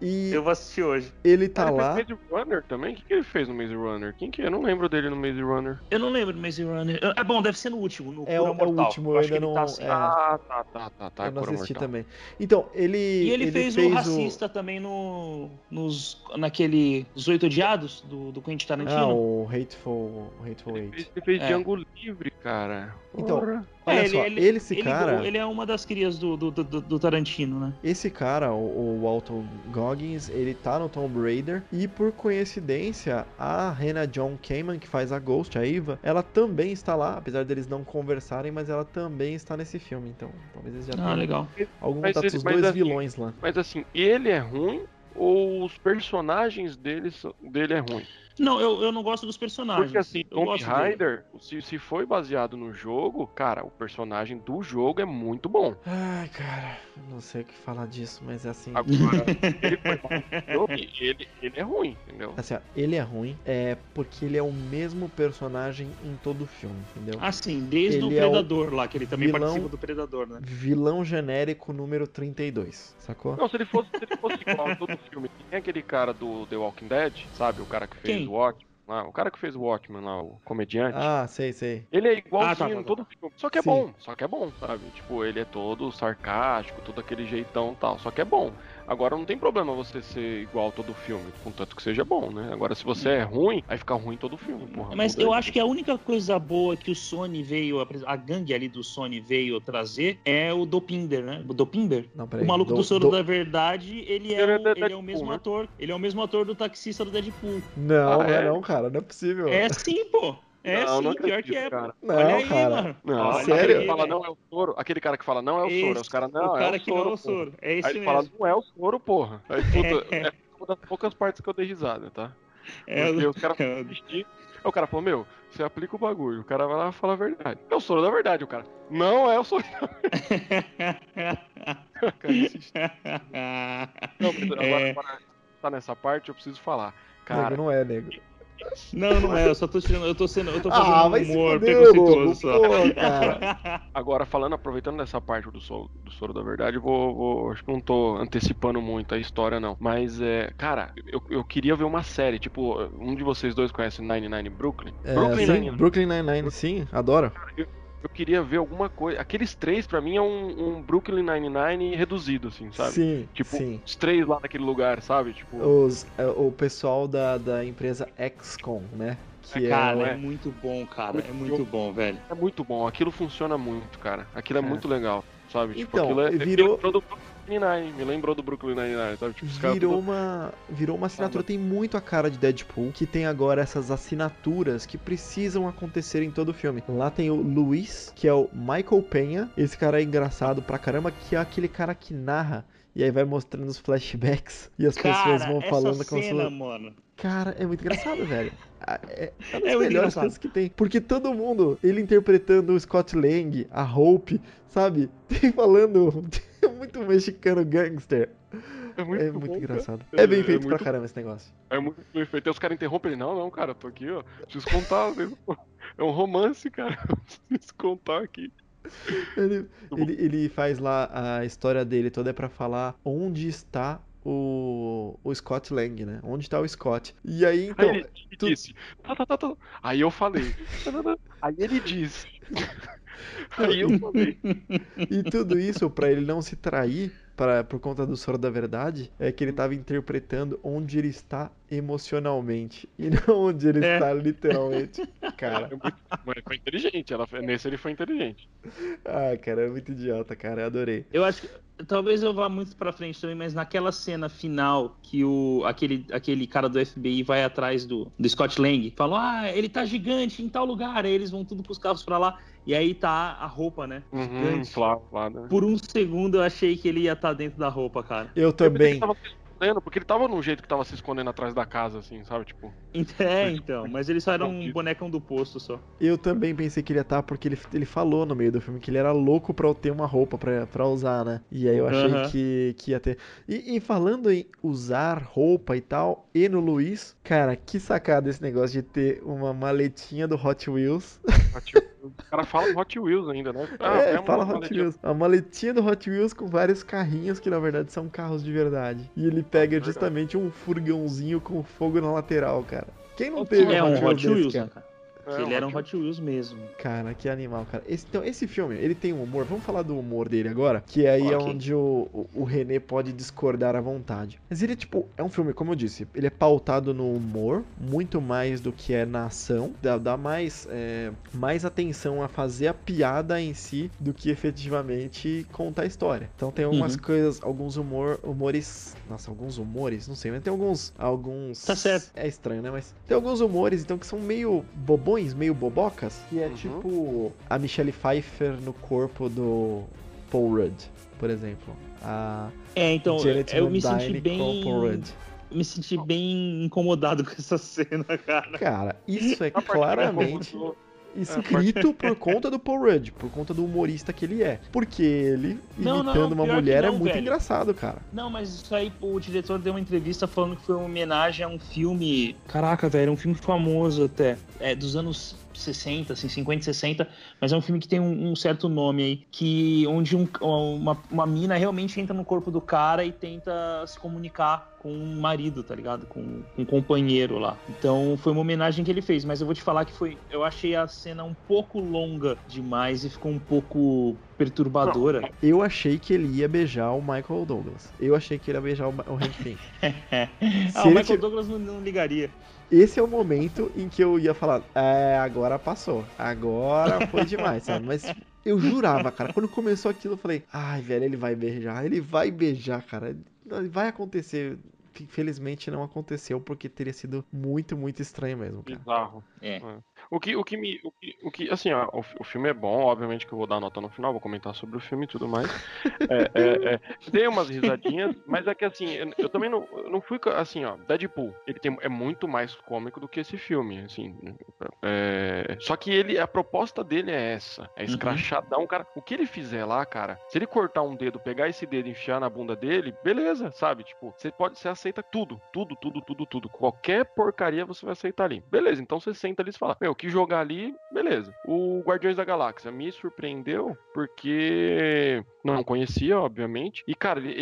E eu vou assistir hoje. ele tá Ele lá. fez Maze Runner também? O que, que ele fez no Maze Runner? Quem que é? Eu não lembro dele no Maze Runner. Eu não lembro do Maze Runner. É bom, deve ser no último, no É Cura o- é o Mortal. último, eu ainda ele tá não- assim. é. Ah, tá, tá, tá, tá. eu não Cura assisti Mortal. também. Então, ele. E ele, fez, fez o racista também no, nos, naquele Os Oito Odiados do, do Quentin Ah, Tarantino. o Hateful, o Hateful Ele fez, Eight. ele fez É. Django Livre, cara. Então, Porra. Olha É, só, ele, esse ele, cara. ele é uma das crias do, do, do, do Tarantino, né? Esse cara, o, o Walton Goggins, ele tá no Tomb Raider e por coincidência, a Hannah John Kamen, que faz a Ghost, a Eva, ela também está lá, apesar deles não conversarem, mas ela também está nesse filme, então talvez eles já Ah, tenham legal. algum Mas contato ele- dos dois assim, vilões lá. Mas assim, ele é ruim ou os personagens dele, são- dele é ruim? Não, eu, eu não gosto dos personagens. Porque assim, eu Tomb. Raider, se, se foi baseado no jogo, cara, o personagem do jogo é muito bom. Ai, cara, não sei o que falar disso, mas é assim. Agora, ele foi baseado no jogo ele, ele é ruim, entendeu? Assim, ó, ele é ruim, é porque ele é o mesmo personagem em todo o filme, entendeu? Assim, desde Ele o é o Predador lá, que ele também vilão- participa do Predador, né? Vilão genérico número 32, sacou? Não, se ele fosse, se ele fosse igual a todo filme, tem aquele cara do The Walking Dead, sabe? O cara que fez Quem? O Watchmen lá, o cara que fez o Watchmen lá, o comediante. Ah, sei, sei. Ele é igualzinho Ah, tá, tá, em tá. todo filme. Só que é Sim. bom, só que é bom, sabe? Tipo, ele é todo sarcástico, todo aquele jeitão e tal. Só que é bom. Agora não tem problema você ser igual todo filme, contanto que seja bom, né? Agora se você é ruim, aí fica ruim todo filme, porra. Mas eu acho que a única coisa boa que o Sony veio, a gangue ali do Sony veio trazer é o Dopinder, né? O Dopinder? Não, peraí. O maluco do, Do- Soro do- da Verdade, ele é, o, ele é o mesmo né? ator. Ele é o mesmo ator do taxista do Deadpool. Não, Ah, é é? não, cara, não é possível. É sim, pô. É Não, sim, não pior acredito, que é. cara. Não, Olha aí, cara. mano. Não, Olha aquele sério? que fala não é o Soro, aquele cara que fala não é o Soro, Esse- os caras não, o cara é o que Soro. não é o porra. Soro. É esse Aí ele mesmo. fala, não é o Soro, porra. Aí, puta, é uma das poucas partes que eu dei risada, tá? É, Porque o- os caras aí o cara falou, meu, você aplica o bagulho, o cara vai lá e fala a verdade. É o Soro da verdade, o cara. Não é o Soro da verdade. Cara. Não, mas agora, É. agora tá nessa parte, eu preciso falar. Nego, Cara, não é, nego. Não, não é, eu só tô tirando, eu tô sendo, eu tô Ah, fazendo um se humor fuder, preconceituoso louco, só. pô, cara. agora falando, aproveitando dessa parte do soro, do soro da verdade, eu vou, vou- Acho que não tô antecipando muito a história, não. Mas, é. Cara, eu, eu queria ver uma série, tipo, um de vocês dois conhece 99 Brooklyn? É, Brooklyn Nine-Nine. Brooklyn Nine-Nine, sim, adoro. Eu queria ver alguma coisa. Aqueles três, pra mim, é um, um Brooklyn Nine-Nine reduzido, assim, sabe? Sim, Tipo, sim. os três lá naquele lugar, sabe? Tipo, Os, é, o pessoal da, da empresa XCOM, né? Que é, Cara, o- é muito bom, cara. É Muito muito bom, velho. é muito bom. Aquilo funciona muito, cara. Aquilo é, É. muito legal, sabe? Tipo, Então, aquilo é. virou- Brooklyn Nine-Nine. Me lembrou do Brooklyn Nine-Nine, sabe? Tipo, os virou tudo- uma virou uma assinatura tem muito a cara de Deadpool que tem agora essas assinaturas que precisam acontecer em todo o filme lá tem o Luiz que é o Michael Penha esse cara é engraçado pra caramba que é aquele cara que narra e aí vai mostrando os flashbacks e as pessoas Cara, vão essa falando como se cena, mano. Cara, é muito engraçado, velho. Ah, É, é uma das É melhores coisas que tem. Porque todo mundo, ele interpretando o Scott Lang, a Hope, sabe? Tem falando muito mexicano gangster. É muito, É muito bom, engraçado. cara. É bem É- feito é pra muito- caramba esse negócio. É muito bem feito. Aí os caras interrompem ele. Não, não, cara, tô aqui, ó. Preciso contar. É um romance, cara. Preciso contar aqui. Ele, ele, ele faz lá a história dele toda é pra falar onde está o, o Scott Lang, né? Onde está o Scott. E aí, então. Aí ele tu- disse. Tá, tá, tá, tá. Aí eu falei. Aí ele disse. Aí eu falei. E tudo isso, pra ele não se trair, pra, por conta do Soro da Verdade, é que ele tava interpretando onde ele está emocionalmente e não onde ele É. está literalmente. Cara, Mas foi inteligente, ela, nesse ele foi inteligente. ah, cara, é muito idiota, cara. Eu adorei. Eu acho que talvez eu vá muito pra frente também, mas naquela cena final que o aquele, aquele cara do FBI vai atrás do, do Scott Lang, falou: "Ah, ele tá gigante em tal lugar". Aí eles vão tudo com os carros pra lá e aí tá a roupa, né? Uhum, Gigante. inflado, né? Por um segundo eu achei que ele ia estar dentro da roupa, cara. Eu Eu também. se escondendo, porque ele tava num jeito que tava se escondendo atrás da casa, assim, sabe? Tipo, É, então, mas ele só era um bonecão do posto só. Eu também pensei que ele ia estar, porque ele, ele falou no meio do filme que ele era louco pra eu ter uma roupa pra, pra usar, né? E aí eu achei que, que ia ter. E, e falando em usar roupa e tal, e no Luiz, cara, que sacada esse negócio de ter uma maletinha do Hot Wheels. Hot Wheels. o cara fala Hot Wheels ainda, né? é, uma fala Hot maletinha. Wheels. A maletinha do Hot Wheels com vários carrinhos que na verdade são carros de verdade. E ele pega verdade. justamente um furgãozinho com fogo na lateral, cara. Quem não teve é um Hot Wheels desse, cara? É, Que ele era um Hot Wheels mesmo. Cara, que animal, cara. Esse, então, esse filme, ele tem um humor. Vamos falar do humor dele agora. Que aí é Ok. onde o, o, o René pode discordar à vontade. Mas ele, tipo, é um filme, como eu disse, ele é pautado no humor, muito mais do que é na ação. Dá, dá mais, é, mais atenção a fazer a piada em si do que efetivamente contar a história. Então tem algumas Uhum. coisas, alguns humor, humores. Nossa, alguns humores, não sei, mas tem alguns. Alguns. Tá certo. É estranho, né? Mas tem alguns humores, então, que são meio bobões, meio bobocas. Que é Uhum. tipo a Michelle Pfeiffer no corpo do Paul Rudd, por exemplo. A É, então, Janet eu Van me Dyne senti o Paul bem. Rudd. Me senti bem incomodado com essa cena, cara. Cara, isso é claramente escrito por conta do Paul Rudd, por conta do humorista que ele é. Porque ele, Não, não, imitando uma pior que mulher, é não, muito velho. engraçado, cara. Não, mas isso aí, o diretor deu uma entrevista falando que foi uma homenagem a um filme. Caraca, velho, um filme famoso até. É, dos anos 60, assim, 50 e 60, mas é um filme que tem um, um certo nome aí, que onde um- uma, uma mina realmente entra no corpo do cara e tenta se comunicar com o marido, tá ligado? Com, com um companheiro lá. Então foi uma homenagem que ele fez, mas eu vou te falar que foi. Eu achei a cena um pouco longa demais e ficou um pouco perturbadora. Eu achei que ele ia beijar o Michael Douglas. Eu achei que ele ia beijar o, o Hank Pym. ah, o Michael tiv- Douglas não, não ligaria. Esse é o momento em que eu ia falar, é, agora passou. Agora foi demais, sabe? Mas eu jurava, cara, quando começou aquilo, eu falei, ai, velho, ele vai beijar, ele vai beijar, cara. Vai acontecer. Infelizmente não aconteceu, porque teria sido muito, muito estranho mesmo, cara. Bizarro. É. O que, o que me. O que, o que assim, ó, o, o filme é bom, obviamente que eu vou dar nota no final, vou comentar sobre o filme e tudo mais. É, é, é, dei umas risadinhas, mas é que assim, eu, eu também não, eu não fui. Assim, ó, Deadpool, ele tem, é muito mais cômico do que esse filme, assim. é, só que ele, a proposta dele é essa: é escrachadão, cara. O que ele fizer lá, cara, se ele cortar um dedo, pegar esse dedo e enfiar na bunda dele, beleza, sabe? Tipo, você pode, você aceita tudo, tudo, tudo, tudo, tudo. Qualquer porcaria você vai aceitar ali. Beleza, então você senta ali e fala, meu, que jogar ali, beleza. O Guardiões da Galáxia me surpreendeu porque não conhecia, obviamente. E, cara, ele-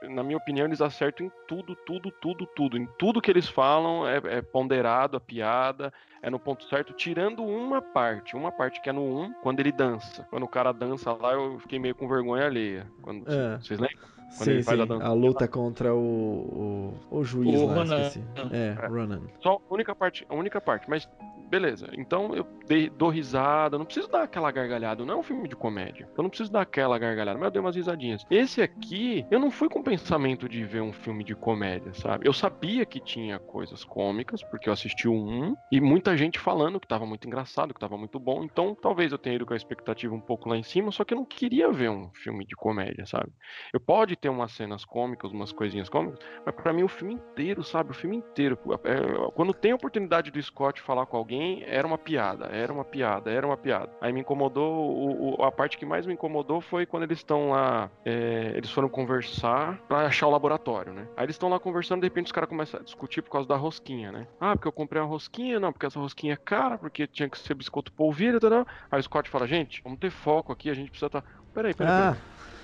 ele- na minha opinião, eles acertam em tudo, tudo, tudo, tudo. Em tudo que eles falam é, é ponderado a piada, é no ponto certo, tirando uma parte. Uma parte que é no 1, quando ele dança. Quando o cara dança lá, eu fiquei meio com vergonha alheia. Quando, É. Vocês lembram? Quando Sim, ele faz sim, a dança. a luta contra o, o, o juiz O lá, Ronan. esqueci. É, Ronan. Só a única parte, a única parte, mas beleza. Então eu dei, dou risada, não preciso dar aquela gargalhada, não é um filme de comédia. Eu não preciso dar aquela gargalhada, mas eu dei umas risadinhas. Esse aqui, eu não fui com o pensamento de ver um filme de comédia, sabe? Eu sabia que tinha coisas cômicas, porque eu assisti 1 e muita gente falando que tava muito engraçado, que tava muito bom. Então, talvez eu tenha ido com a expectativa um pouco lá em cima, só que eu não queria ver um filme de comédia, sabe? Eu pode ter umas cenas cômicas, umas coisinhas cômicas, mas pra mim o filme inteiro, sabe? O filme inteiro. É, quando tem a oportunidade do Scott falar com alguém, era uma piada, era uma piada, era uma piada. Aí me incomodou, o- o- a parte que mais me incomodou foi quando eles estão lá, é, eles foram conversar pra achar o laboratório, né? Aí eles estão lá conversando, de repente os caras começam a discutir por causa da rosquinha, né? Ah, porque eu comprei uma rosquinha, não, porque essa rosquinha é cara, porque tinha que ser biscoito polvilho, tal, tal. Aí o Scott fala, gente, vamos ter foco aqui, a gente precisa estar. Peraí, peraí, peraí. Ah,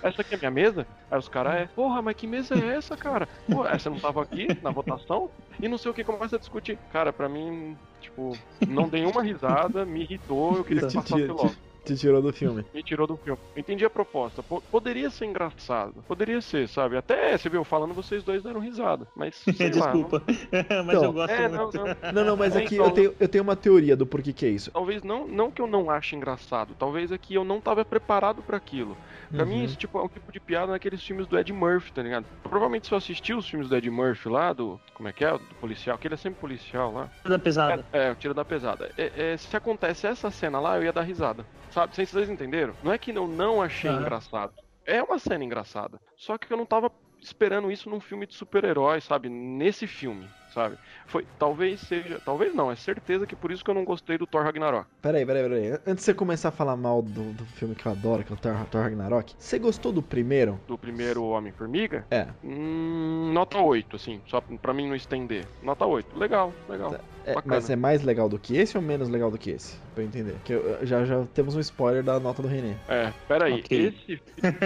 Essa aqui é minha mesa? Aí os caras é, porra, mas que mesa é essa, cara? Pô, essa não tava aqui na votação? E não sei o que começa a discutir. Cara, pra mim, tipo, não dei uma risada, me irritou, eu queria que passasse logo. Te tirou do filme. Me tirou do filme. Eu entendi a proposta. P poderia ser engraçado. Poderia ser, sabe? Até, você viu, falando, vocês dois deram risada. Mas, sei Desculpa. Lá, não... mas então, eu gosto é, muito. Não, não. não, não mas aqui então... eu, tenho, eu tenho uma teoria do porquê que é isso. Talvez não, não que eu não ache engraçado. Talvez é que eu não tava preparado para aquilo. Pra uhum. mim, esse tipo, é um tipo de piada naqueles filmes do Ed Murphy, tá ligado? Provavelmente se eu assistir os filmes do Ed Murphy lá, do. Como é que é? Do policial, que ele é sempre policial lá. Tira da pesada. É, é o tiro da pesada. É, é, se acontece essa cena lá, eu ia dar risada. Sabe? Vocês entenderam? Não é que eu não achei engraçado. É uma cena engraçada. Só que eu não tava esperando isso num filme de super-herói, sabe? Nesse filme sabe? Foi, talvez seja, talvez não, é certeza que por isso que eu não gostei do Thor Ragnarok. Peraí, peraí, peraí. Antes de você começar a falar mal do, do filme que eu adoro, que é o Thor, Thor Ragnarok, você gostou do primeiro? Do primeiro Homem-Formiga? É. Hum, nota 8, assim, só pra mim não estender. Nota 8, legal, legal. É, mas é mais legal do que esse ou menos legal do que esse? Pra eu entender. Que eu, já, já temos um spoiler da nota do René. É, peraí. Okay. Esse, esse filme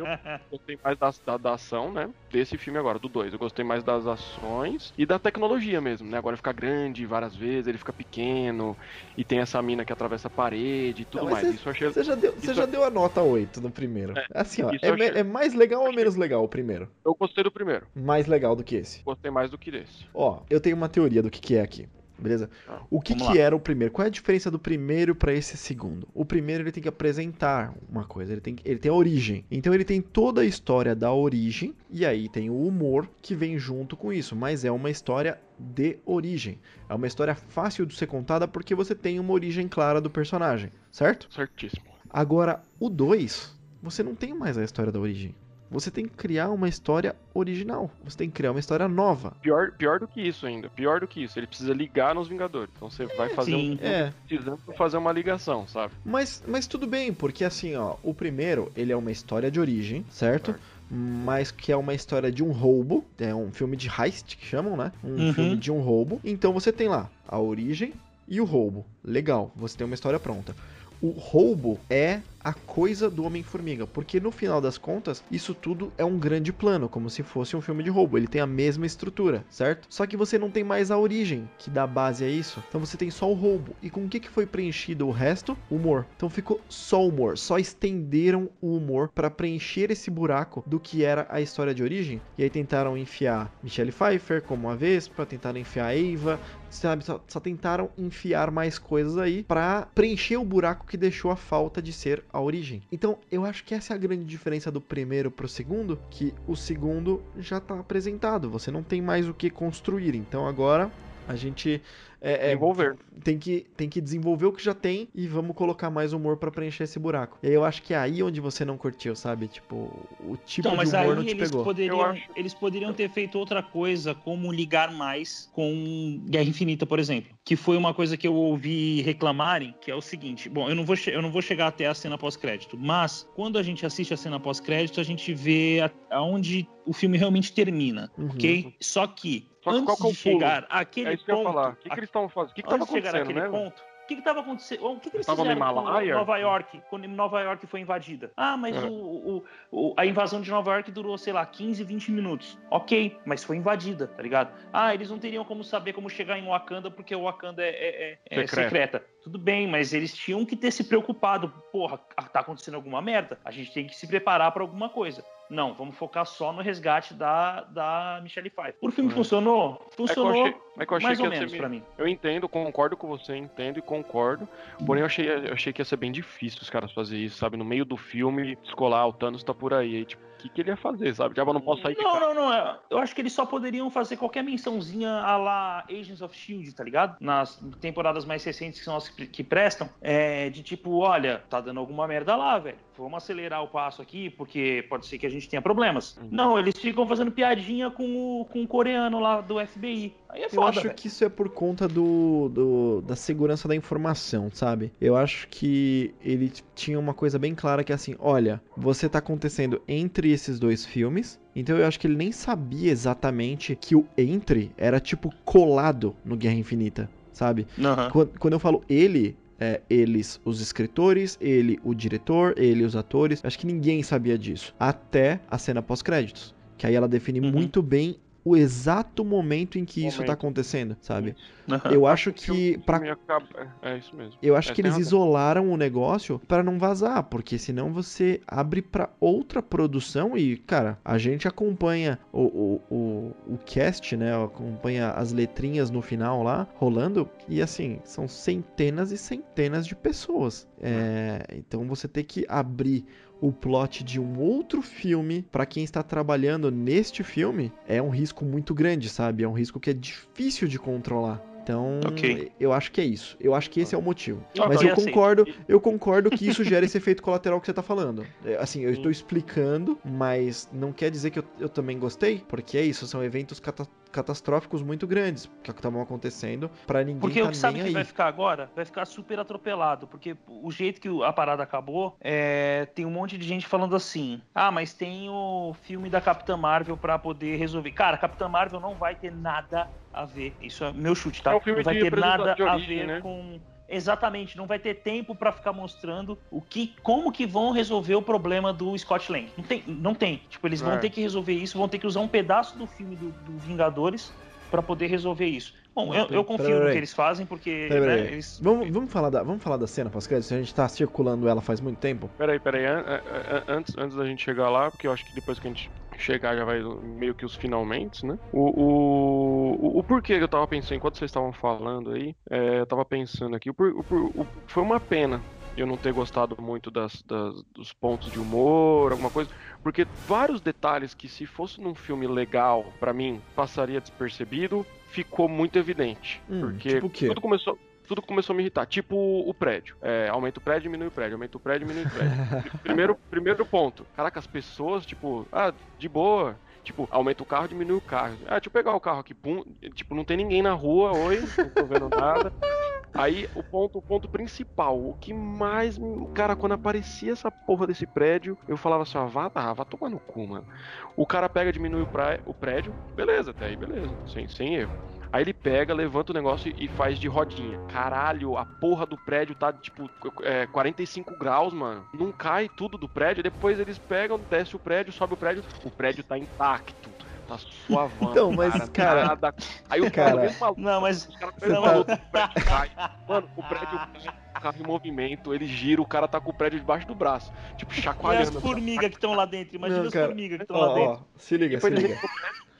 eu gostei mais da, da, da, ação, né? Desse filme agora, do 2. Eu gostei mais das ações e da tecnologia mesmo, né? Agora fica grande várias vezes, ele fica pequeno e tem essa mina que atravessa a parede e tudo Não, mais. Você, isso achei... você já, deu, você já deu a nota 8 no primeiro. É, assim, ó. É, achei... é, mais legal ou menos legal o primeiro? Eu gostei do primeiro. Mais legal do que esse? Gostei mais do que desse. Ó, eu tenho uma teoria do que, que é aqui. Beleza? Ah, o que, que era o primeiro? Qual é a diferença do primeiro para esse segundo? O primeiro ele tem que apresentar uma coisa, ele tem, ele tem a origem. Então ele tem toda a história da origem e aí tem o humor que vem junto com isso, mas é uma história de origem. É uma história fácil de ser contada porque você tem uma origem clara do personagem, certo? Certíssimo. Agora, o 2, você não tem mais a história da origem você tem que criar uma história original. Você tem que criar uma história nova. Pior, pior do que isso ainda. Pior do que isso. Ele precisa ligar nos Vingadores. Então você vai fazer Sim, um. É. Precisando fazer uma ligação, sabe? Mas, mas tudo bem, porque assim, ó, o primeiro, ele é uma história de origem, certo? certo mas que é uma história de um roubo, é um filme de heist que chamam, né? Um uhum. filme de um roubo. Então você tem lá a origem e o roubo. Legal, você tem uma história pronta. O roubo é a coisa do Homem-Formiga, porque no final das contas, isso tudo é um grande plano, como se fosse um filme de roubo. Ele tem a mesma estrutura, certo? Só que você não tem mais a origem que dá base a isso. Então você tem só o roubo. E com o que, que foi preenchido o resto? Humor. Então ficou só humor. Só estenderam o humor para preencher esse buraco do que era a história de origem. E aí tentaram enfiar Michelle Pfeiffer como a Vespa, tentaram enfiar Eva, sabe? Só, só tentaram enfiar mais coisas aí para preencher o buraco que deixou a falta de ser a origem. Então, eu acho que essa é a grande diferença do primeiro pro segundo, que o segundo já tá apresentado, você não tem mais o que construir. Então, agora a gente é, é, desenvolver. Tem que, tem que desenvolver o que já tem e vamos colocar mais humor para preencher esse buraco. E aí eu acho que é aí onde você não curtiu, sabe? Tipo, o tipo então, de humor não te eles pegou. Poderiam, eles poderiam ter feito outra coisa, como ligar mais com Guerra Infinita, por exemplo. Que foi uma coisa que eu ouvi reclamarem, que é o seguinte. Bom, eu não vou, eu não vou chegar até a cena pós-crédito, mas quando a gente assiste a cena pós-crédito, a gente vê aonde o filme realmente termina, uhum. ok? Só que só que Antes é o chegar àquele é isso ponto, que eu ia falar. O que, que eles estavam fazendo? O que, que tava acontecendo, né? Ponto, o que estava acontecendo? O que, que eles Tava fizeram Nova York, quando Nova York foi invadida? Ah, mas é. o, o, a invasão de Nova York durou, sei lá, 15, 20 minutos. Ok, mas foi invadida, tá ligado? Ah, eles não teriam como saber como chegar em Wakanda porque o Wakanda é, é, é, é secreta. Tudo bem, mas eles tinham que ter se preocupado. Porra, tá acontecendo alguma merda. A gente tem que se preparar para alguma coisa. Não, vamos focar só no resgate da, da Michelle Pfeiffer. O filme é. funcionou? Funcionou é achei, mais ou menos para mim. Eu entendo, concordo com você, entendo e concordo. Porém, eu achei, eu achei que ia ser bem difícil os caras fazerem isso, sabe? No meio do filme, descolar, o Thanos tá por aí. aí tipo, que, que ele ia fazer, sabe? Já não posso sair Não, não, não. É, eu acho que eles só poderiam fazer qualquer mençãozinha a lá Agents of Shield, tá ligado? Nas temporadas mais recentes que são as que prestam. É, de tipo, olha, tá dando alguma merda lá, velho. Vamos acelerar o passo aqui, porque pode ser que a gente tenha problemas. Uhum. Não, eles ficam fazendo piadinha com o, com o coreano lá do FBI. Aí é foda, Eu acho véio. que isso é por conta do, do, da segurança da informação, sabe? Eu acho que ele tinha uma coisa bem clara que é assim, olha, você tá acontecendo entre esses dois filmes. Então eu acho que ele nem sabia exatamente que o entre era tipo colado no Guerra Infinita, sabe? Uhum. Quando eu falo ele, é, eles, os escritores, ele, o diretor, ele, os atores. Acho que ninguém sabia disso. Até a cena pós-créditos. Que aí ela define uhum. muito bem o exato momento em que momento. isso tá acontecendo, sabe? Isso. Eu acho o que acaba- É, é isso mesmo. Eu acho É, que eles isolaram o negócio para não vazar, porque senão você abre para outra produção e, cara, a gente acompanha o, o, o, o cast, né? Acompanha as letrinhas no final lá rolando e assim, são centenas e centenas de pessoas. É, então você tem que abrir o plot de um outro filme para quem está trabalhando neste filme é um risco muito grande, sabe? É um risco que é difícil de controlar. Então, Ok. eu acho que é isso. Eu acho que esse é o motivo. Mas eu aceito. concordo, eu concordo que isso gera esse efeito colateral que você tá falando. É, Assim, eu estou explicando, mas não quer dizer que eu, eu também gostei, porque é isso, são eventos cata- catastróficos muito grandes que estavam acontecendo pra ninguém Porque tá o que sabe que vai aí. ficar agora? Vai ficar super atropelado. Porque o jeito que a parada acabou, é, tem um monte de gente falando assim: ah, mas tem o filme da Capitã Marvel pra poder resolver. Cara, Capitã Marvel não vai ter nada a ver. Isso é meu chute, tá? É um filme não vai ter nada de a origem, ver né? com. Exatamente, não vai ter tempo pra ficar mostrando o que, como que vão resolver o problema do Scott Lang. Não tem, não tem. Tipo, eles vão É. ter que resolver isso, vão ter que usar um pedaço do filme do, do Vingadores pra poder resolver isso. Bom, eu, eu confio no que eles fazem, porque Peraí, né, peraí. eles. Vamos, vamos, falar da, vamos falar da cena pós-crédito? A gente tá circulando ela faz muito tempo. Peraí, peraí, an- an- an- antes, antes da gente chegar lá, porque eu acho que depois que a gente chegar já vai meio que os finalmente, né? O, o, o, o porquê que eu tava pensando, enquanto vocês estavam falando aí, é, eu tava pensando aqui, o, por- o o- foi uma pena eu não ter gostado muito das, das- dos pontos de humor, alguma coisa, porque vários detalhes que se fosse num filme legal, pra mim, passaria despercebido, ficou muito evidente. Hum, porque tipo tudo começou. Tudo começou a me irritar. Tipo o prédio. É, aumenta o prédio, diminui o prédio. Aumenta o prédio, diminui o prédio. primeiro, primeiro ponto. Caraca, as pessoas, tipo, ah, de boa. Tipo, aumenta o carro, diminui o carro. Ah, deixa eu pegar o carro aqui. Pum, tipo, não tem ninguém na rua, oi, não tô vendo nada. Aí, o ponto, o ponto principal, o que mais. Cara, quando aparecia essa porra desse prédio, eu falava assim, ó, vá, ah, vá tomar no cu, mano. O cara pega, diminui o, pra- o prédio, beleza, até aí, beleza, sem, sem erro. Aí ele pega, levanta o negócio e faz de rodinha. Caralho, a porra do prédio tá, tipo, é, 45 graus, mano. Não cai tudo do prédio. Depois eles pegam, desce o prédio, sobe o prédio. O prédio tá intacto. Tá suavão. Então, mas, cara- nada. Aí o Cara- cara, mesmo maluco, Não, mas. Você mesmo tá- maluco, o prédio cai. Mano, o prédio cai, o carro em movimento, ele gira, o cara tá com o prédio debaixo do braço. Tipo, E as chacoalhando. formigas que estão lá dentro? Imagina Não, as cara. formigas que estão Ó, lá dentro. ó, se liga, se Depois liga.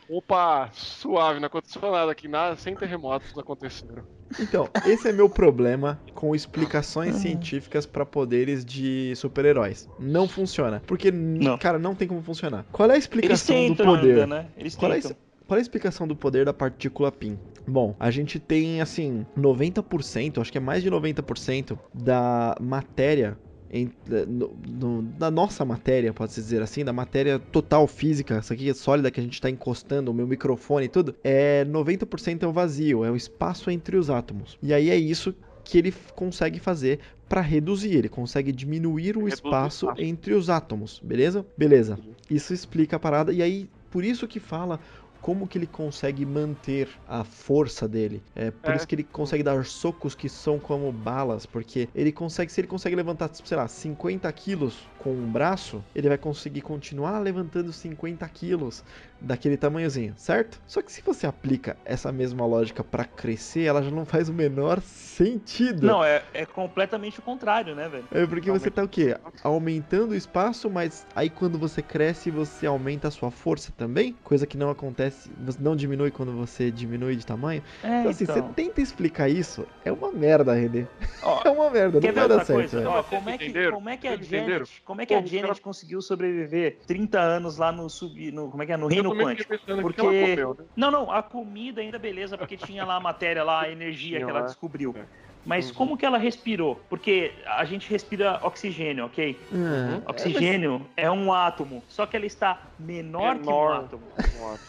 Opa, suave, não aconteceu nada aqui, nada, sem terremotos aconteceram. Então, esse é meu problema com explicações científicas pra poderes de super-heróis. Não funciona. Porque, Não. cara, não tem como funcionar. Qual é a Eles explicação do tentam poder? ainda, né? Eles Qual é, tentam. qual é a explicação do poder da partícula PIN? Bom, a gente tem, assim, 90%, acho que é mais de 90% da matéria, em- no- no- da nossa matéria, pode-se dizer assim, da matéria total física, essa aqui é sólida que a gente está encostando, o meu microfone e tudo, é 90% é o vazio, é o espaço entre os átomos. E aí é isso que ele consegue fazer para reduzir, ele consegue diminuir o espaço espaço. entre os átomos, beleza? Beleza. Isso explica a parada e aí por isso que fala como que ele consegue manter a força dele. É por É. isso que ele consegue dar socos que são como balas, porque ele consegue, se ele consegue levantar, sei lá, 50 quilos com um braço, ele vai conseguir continuar levantando 50 quilos daquele tamanhozinho, certo? Só que se você aplica essa mesma lógica para crescer, ela já não faz o menor sentido. Não, é, é completamente o contrário, né, velho? É porque você tá o quê? Aumentando o espaço, mas aí quando você cresce, você aumenta a sua força também? Coisa que não acontece, você não diminui quando você diminui de tamanho. É, Então assim, você tenta explicar isso, é uma merda, René. Ó, É uma merda, não vai dar certo. Ó, como, é que, como é que a Vocês entenderam? Janet, como é que a Pô, Janet conseguiu sobreviver 30 anos lá no sub, no, como é que é, no reino quântico? Porque- que ela comeu, né? Não, não, a comida ainda beleza, porque tinha lá a matéria lá, a energia que ela lá. descobriu. É. Mas Uhum. como que ela respirou? Porque a gente respira oxigênio, ok? Ah, Oxigênio é um átomo, só que ela está menor, que um Menor. átomo.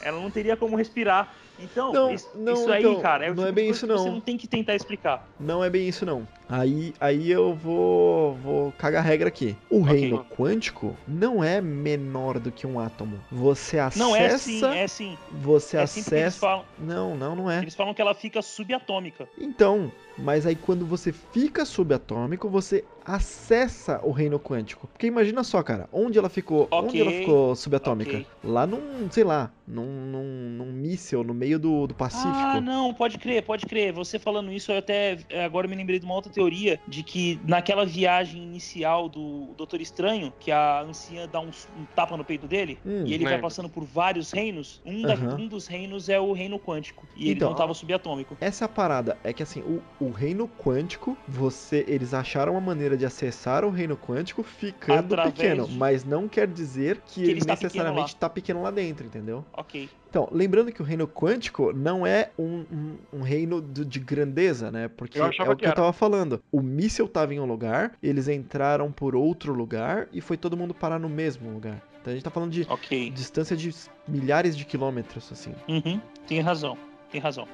Ela não teria como respirar. Então, Não, isso, não, isso aí, então, cara, é o não tipo é de bem isso, que você não. não tem que tentar explicar. Não é bem isso não. Aí, aí eu vou, vou cagar a regra aqui. O Ok. reino quântico não é menor do que um átomo. Você acessa, Não é assim, é sim. você É sim acessa. Não, não, não é. eles falam que ela fica subatômica. Então, Mas aí quando você fica subatômico, você acessa o reino quântico. Porque imagina só, cara, onde ela ficou, onde Ok, ela ficou subatômica? ok. Lá num, sei lá, num, num, num míssil no meio do, do Pacífico. Ah, não, pode crer, pode crer. Você falando isso, eu até é, agora me lembrei de uma outra teoria de que naquela viagem inicial do Doutor Estranho, que a anciã dá um, um tapa no peito dele Hum, e ele vai passando por vários reinos, um, da- um dos reinos é o reino quântico e ele Então, não tava subatômico. Essa é a parada é que assim, o, o reino quântico, você, eles acharam uma maneira de acessar o reino quântico ficando Através pequeno, de- mas não quer dizer que, Que ele ele está necessariamente pequeno está pequeno lá dentro, entendeu? Ok. Então, lembrando que o reino quântico não é um, um- um reino do- de grandeza, né? Porque é o que que eu tava falando. O míssil tava em um lugar, eles entraram por outro lugar e foi todo mundo parar no mesmo lugar. Então a gente tá falando de Ok. distância de milhares de quilômetros, assim. Uhum. Tem razão. Tem razão.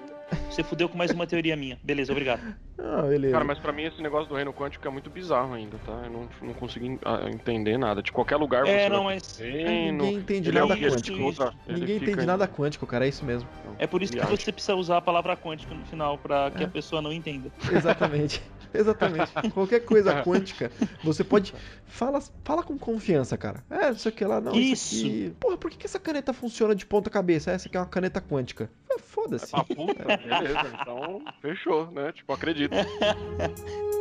Você fudeu com mais uma teoria minha. Beleza, obrigado. Ah, beleza. Cara, mas pra mim esse negócio do reino quântico é muito bizarro ainda, tá? Eu não, não consegui ah, entender nada. De qualquer lugar É, você não, vai mas- ter É, reino, Ninguém entende ele é nada de quântico. ele Ninguém entende em- nada quântico, cara, é isso mesmo. É por isso que Viagem. você precisa usar a palavra quântica no final, pra que É. a pessoa não entenda. Exatamente. Exatamente. Qualquer coisa quântica, você pode. Fala, fala com confiança, cara. É, não sei o que lá, não. Isso. Isso. aqui... Porra, por que, que essa caneta funciona de ponta cabeça? Essa aqui é uma caneta quântica. Ah, Foda-se. Ah, puta, beleza. Então, fechou, né? Tipo, acredito.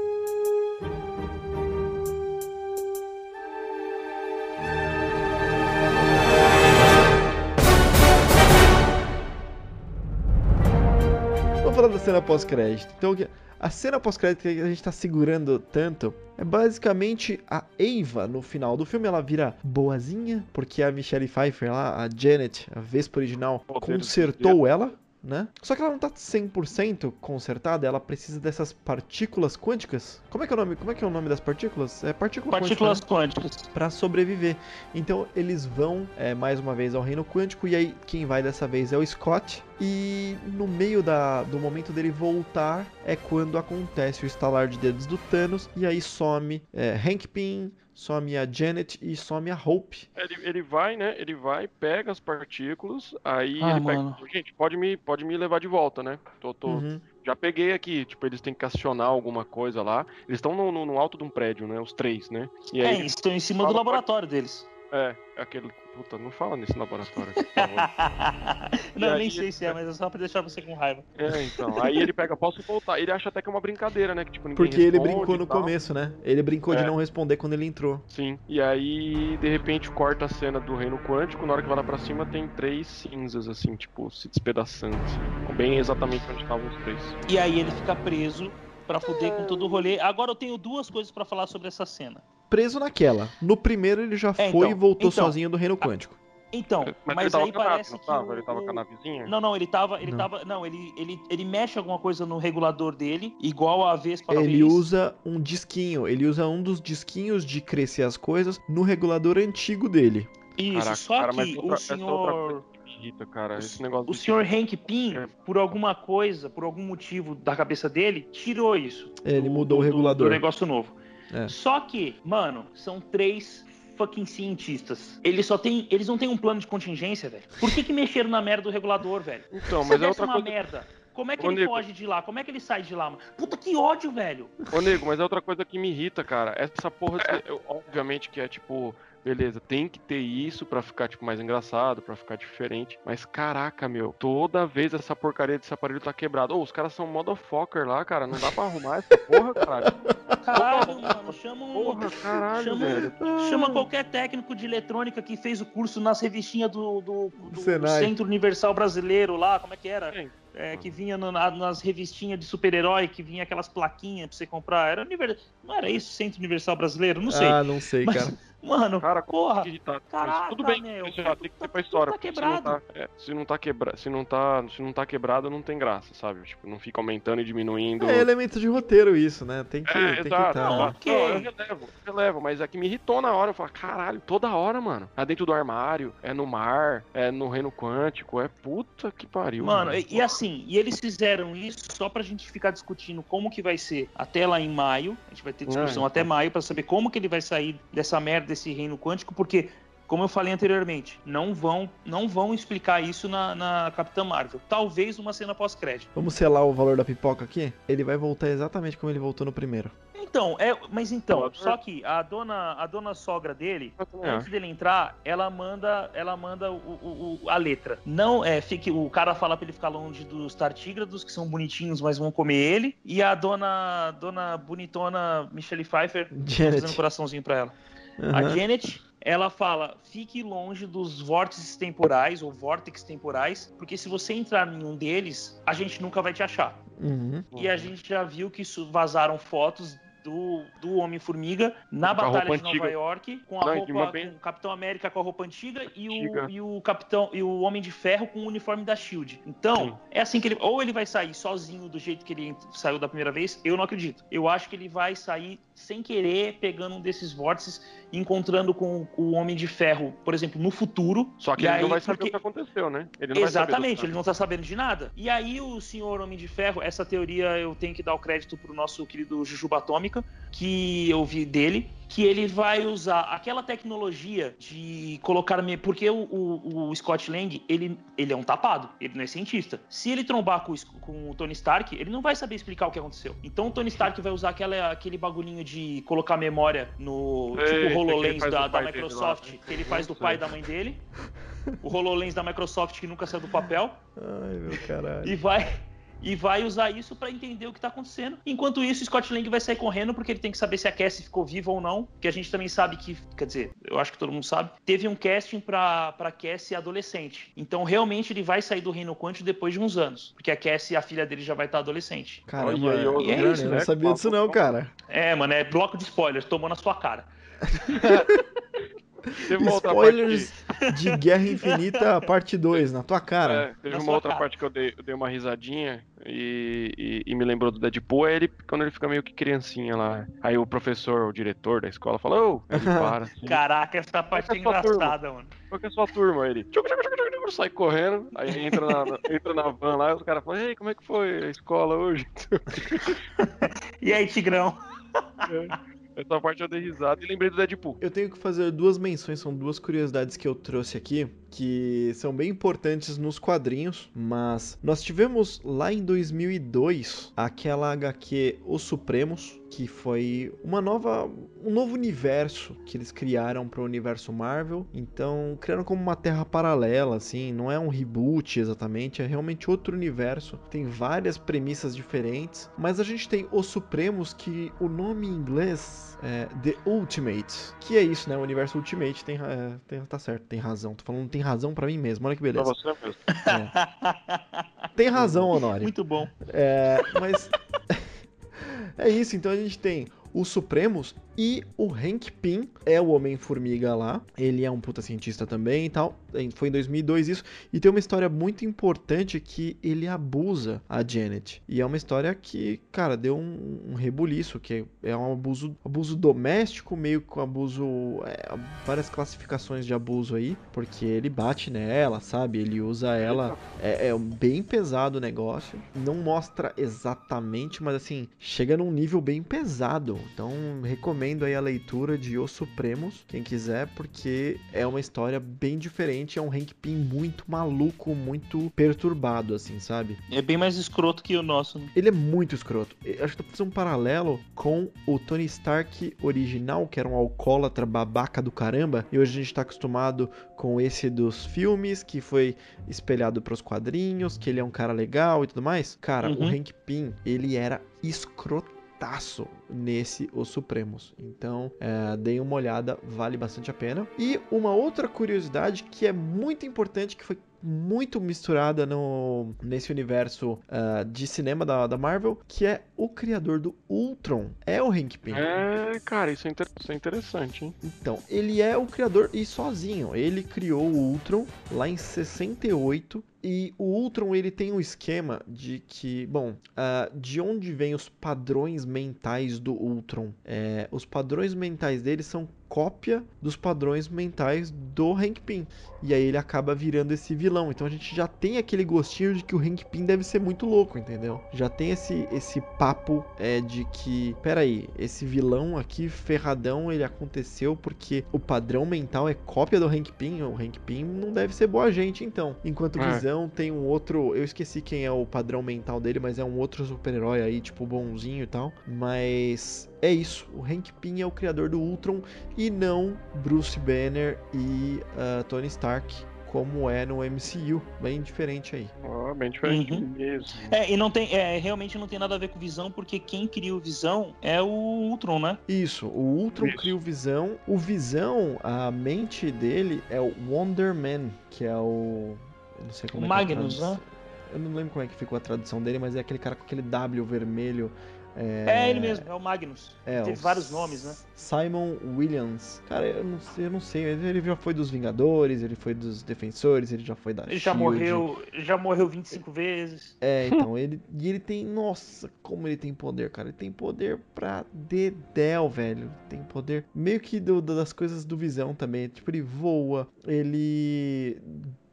cena pós-crédito. Então, a cena pós-crédito que a gente tá segurando tanto é basicamente a Eva no final do filme. Ela vira boazinha, porque a Michelle Pfeiffer lá, a Janet, a Vespa original, consertou ela. Né? Só que ela não tá 100% consertada, ela precisa dessas partículas quânticas. Como é que é o nome? Como é que é o nome das partículas? É partícula Partículas quântica, quânticas. né? Pra sobreviver. Então eles vão é, mais uma vez ao reino quântico e aí quem vai dessa vez é o Scott. E no meio da, do momento dele voltar é quando acontece o estalar de dedos do Thanos e aí some é, Hank Pym, some a Janet e some a Hope. Ele, ele vai, né? Ele vai, pega as partículas, aí Ah, ele mano. pega. Gente, pode me, pode me levar de volta, né? Tô, tô, Uhum. Já peguei aqui, tipo, eles têm que acionar alguma coisa lá. Eles estão no, no- no alto de um prédio, né? Os três, né? E É, aí, eles estão em cima do laboratório deles. É, aquele. Puta, não fala nesse laboratório por favor. não, aí- nem sei se é, mas é só pra deixar você com raiva. É, então. Aí ele pega, posso voltar. Ele acha até que é uma brincadeira, né? Que tipo, ninguém Porque ele brincou e no começo, né? Ele brincou de É. não responder quando ele entrou. Sim. E aí, de repente, corta a cena do reino quântico. Na hora que vai lá pra cima, tem três cinzas, assim, tipo, se despedaçando. Assim. Bem exatamente onde estavam os três. E aí ele fica preso pra fuder com todo o rolê. Agora eu tenho duas coisas pra falar sobre essa cena. Preso naquela. No primeiro ele já É, foi então, e voltou então. sozinho do reino quântico. Então, Mas, mas, ele tava aí parece não que tava? o- Ele tava com a o- navezinha? Não, não, ele tava, ele Não. tava, não, ele, ele, ele mexe alguma coisa no regulador dele, igual a Vespa Ele fez. usa um disquinho, ele usa um dos disquinhos de crescer as coisas no regulador antigo dele. Isso, Caraca, só cara, mas que outra- o é senhor o- Esse negócio o senhor Hank Pym, É. por alguma coisa, por algum motivo da cabeça dele, tirou isso. Ele do- mudou o do- do- regulador. Do negócio novo. É. Só que, mano, são três fucking cientistas. Eles só têm. Eles não têm um plano de contingência, velho. Por que, que mexeram na merda do regulador, velho? Então, mas é outra uma coisa. merda. Como é que Ô, ele Nico. foge de lá? Como é que ele sai de lá, mano? Puta que ódio, velho. Ô, nego, mas é outra coisa que me irrita, cara. Essa porra, eu- obviamente que é tipo, beleza, tem que ter isso pra ficar, tipo, mais engraçado, pra ficar diferente. Mas caraca, meu, toda vez essa porcaria desse aparelho tá quebrado. Ô, os caras são motherfucker lá, cara. Não dá pra arrumar essa porra, caralho. Caralho, mano. Chama um. Porra, caralho, Chama, velho. chama qualquer técnico de eletrônica que fez o curso nas revistinhas do, do, do Senai. Centro Universal Brasileiro lá, como é que era? Sim. É, que vinha no- na- nas revistinhas de super-herói, que vinha aquelas plaquinhas pra você comprar. Era univer... Não era isso, Centro Universal Brasileiro? Não sei. Ah, não sei, Mas- cara. Mano, Cara, porra. que irritado. Mas Caraca, tudo bem, meu, isso já tem que tá- ser pra história. tá porque se não quebrado. tá, é, se não tá quebra, se não tá, se não tá quebrado, não tem graça, sabe? Tipo, não fica aumentando e diminuindo. É elemento de roteiro isso, né? Tem que, É, tem que exato. tá. Não, Não, eu- ok. não, eu relevo, eu relevo, mas é que me irritou na hora. Eu falo, caralho, toda hora, mano. É dentro do armário, é no mar, é no reino quântico, é puta que pariu. Mano, e, e assim, e eles fizeram isso só pra gente ficar discutindo como que vai ser até lá em maio. A gente vai ter discussão É, até maio pra saber como que ele vai sair dessa merda desse reino quântico, porque como eu falei anteriormente, não vão, não vão explicar isso na, na Capitã Marvel. Talvez uma cena pós-crédito. Vamos selar o valor da pipoca aqui? Ele vai voltar exatamente como ele voltou no primeiro. Então, é, mas então, só que a dona, a dona sogra dele, antes dele entrar, ela manda, ela manda o, o, o, a letra. Não é, fique, o cara fala pra ele ficar longe dos tartígrados, que são bonitinhos, mas vão comer ele. E a dona, dona bonitona Michelle Pfeiffer Janet. fazendo um coraçãozinho pra ela. Uhum. A Janet, ela fala: fique longe dos vórtices temporais ou vórtices temporais, porque se você entrar em um deles, a gente nunca vai te achar. Uhum. E a gente já viu que isso vazaram fotos do, do Homem-Formiga na Com Batalha de Nova antiga. York, com a Não, e roupa, bem- com o Capitão América com a roupa antiga e Antiga. o, e o Capitão e o Homem de Ferro com o uniforme da Shield. Então, Sim. é assim que ele. Ou ele vai sair sozinho do jeito que ele saiu da primeira vez, eu não acredito. Eu acho que ele vai sair sem querer, pegando um desses vórtices, e encontrando com o Homem de Ferro, por exemplo, no futuro. Só que E ele aí, não vai saber porque- o que aconteceu, né? Ele Exatamente, ele não tá sabendo de nada. E aí o senhor Homem de Ferro, essa teoria eu tenho que dar o crédito pro nosso querido Jujuba Atômica, que eu vi dele, que ele vai usar aquela tecnologia de colocar... me- Porque o, o- o Scott Lang, ele, ele é um tapado, ele não é cientista. Se ele trombar com, com o Tony Stark, ele não vai saber explicar o que aconteceu. Então o Tony Stark vai usar aquela, aquele bagulhinho de colocar memória no Sei, tipo sei que ele HoloLens da, da dele Microsoft, que ele faz do pai e da mãe dele. O HoloLens da Microsoft que nunca saiu do papel Ai, meu caralho. e vai e vai usar isso pra entender o que tá acontecendo. Enquanto isso, Scott Lang vai sair correndo porque ele tem que saber se a Cassie ficou viva ou não, que a gente também sabe que, quer dizer, eu acho que todo mundo sabe, teve um casting pra, pra Cassie adolescente. Então, realmente, ele vai sair do Reino Quântico depois de uns anos, porque a Cassie, a filha dele, já vai estar adolescente. Caramba, Olha aí, ó, e é isso, eu não né? sabia disso não, cara. É, mano, é bloco de spoilers, tomou na sua cara. Teve uma outra parte Spoilers de Guerra Infinita, parte 2, na tua cara. é, teve Na uma outra cara. parte que eu dei, eu dei uma risadinha e, e- e me lembrou do Deadpool, é ele quando ele fica meio que criancinha lá. Aí o professor, o diretor da escola fala, ô, ele para, assim, Caraca, essa parte é turma. engraçada, mano. qual que é a sua turma? Aí ele sai correndo, aí entra na, entra na van lá e os caras falam, ei, como é que foi a escola hoje? E aí, Tigrão? Essa parte eu dei risada e lembrei do Deadpool. Eu tenho que fazer duas menções, são duas curiosidades que eu trouxe aqui, que são bem importantes nos quadrinhos, mas nós tivemos lá em 2002 aquela HQ Os Supremos, que foi uma nova, um novo universo que eles criaram para o universo Marvel. Então, criaram como uma terra paralela, assim, não é um reboot exatamente, é realmente outro universo. Tem várias premissas diferentes, mas a gente tem Os Supremos, que o nome em inglês é The Ultimate, que é isso, né? O universo Ultimate tem, é, tem- tá certo, tem razão. Tô falando tem razão para mim mesmo. Olha que Pra beleza. você mesmo. Tem razão, Honório. Muito bom. É, mas é isso, então a gente tem os Supremos e o Hank Pym é o Homem-Formiga lá. Ele é um puta cientista também e tal. Foi em 2002 isso. E tem uma história muito importante que ele abusa a Janet. E é uma história que, cara, deu um, um rebuliço, que é um abuso, abuso doméstico, meio com abuso... é, várias classificações de abuso aí. Porque ele bate nela, sabe? Ele usa ela... É, é bem pesado o negócio. Não mostra exatamente, mas assim, chega num nível bem pesado. Então, recomendo aí a leitura de Os Supremos, quem quiser, porque é uma história bem diferente. É um Hank Pym muito maluco, muito perturbado, assim, sabe? É bem mais escroto que o nosso. né? Ele é muito escroto. Eu Acho que pra fazer um paralelo com o Tony Stark original, que era um alcoólatra babaca do caramba, e hoje a gente tá acostumado com esse dos filmes, que foi espelhado pros quadrinhos, que ele é um cara legal e tudo mais. Cara, o Uhum. Hank Pym, ele era nesse Os Supremos. Então, é, deem uma olhada, vale bastante a pena. E uma outra curiosidade que é muito importante, que foi muito misturada no, nesse universo ah, de cinema da, da Marvel, que é o criador do Ultron, é o Hank Pym. É, cara, isso é, isso é interessante, hein? Então, ele é o criador e sozinho. Ele criou o Ultron lá em 68. E o Ultron ele tem um esquema de que, bom, ah, de onde vêm os padrões mentais do Ultron? É, os padrões mentais dele são cópia dos padrões mentais do Hank Pym. E aí ele acaba virando esse vilão. Então a gente já tem aquele gostinho de que o Hank Pym deve ser muito louco, entendeu? Já tem esse, esse papo é, de que, peraí, esse vilão aqui, ferradão, ele aconteceu porque o padrão mental é cópia do Hank Pym. O Hank Pym não deve ser boa gente, então. Enquanto É. Visão tem um outro. Eu esqueci quem é o padrão mental dele, mas é um outro super-herói aí, tipo, bonzinho e tal. Mas. É isso, o Hank Pym é o criador do Ultron e não Bruce Banner e ah, Tony Stark, como é no MCU. Bem diferente aí. Ó, bem diferente Uhum. mesmo. É, e não tem. É, realmente não tem nada a ver com Visão, porque quem cria o Visão é o Ultron, né? Isso, o Ultron Isso. cria o Visão. O Visão, a mente dele é o Wonder Man, que é o. Eu não sei como O é que é Magnus, né? Eu não lembro como é que ficou a tradução dele, mas é aquele cara com aquele W vermelho. É, ele mesmo, é o Magnus. É, Teve vários nomes, né? Simon Williams. Cara, eu não sei, eu não sei. Ele já foi dos Vingadores, ele foi dos Defensores, ele já foi da Ele já Shield. morreu, já morreu 25 vezes. É, então, ele. E ele tem. Nossa, como ele tem poder, cara. Ele tem poder pra dedéu, velho. Tem poder. Meio que do- das coisas do visão também. Tipo, ele voa, ele.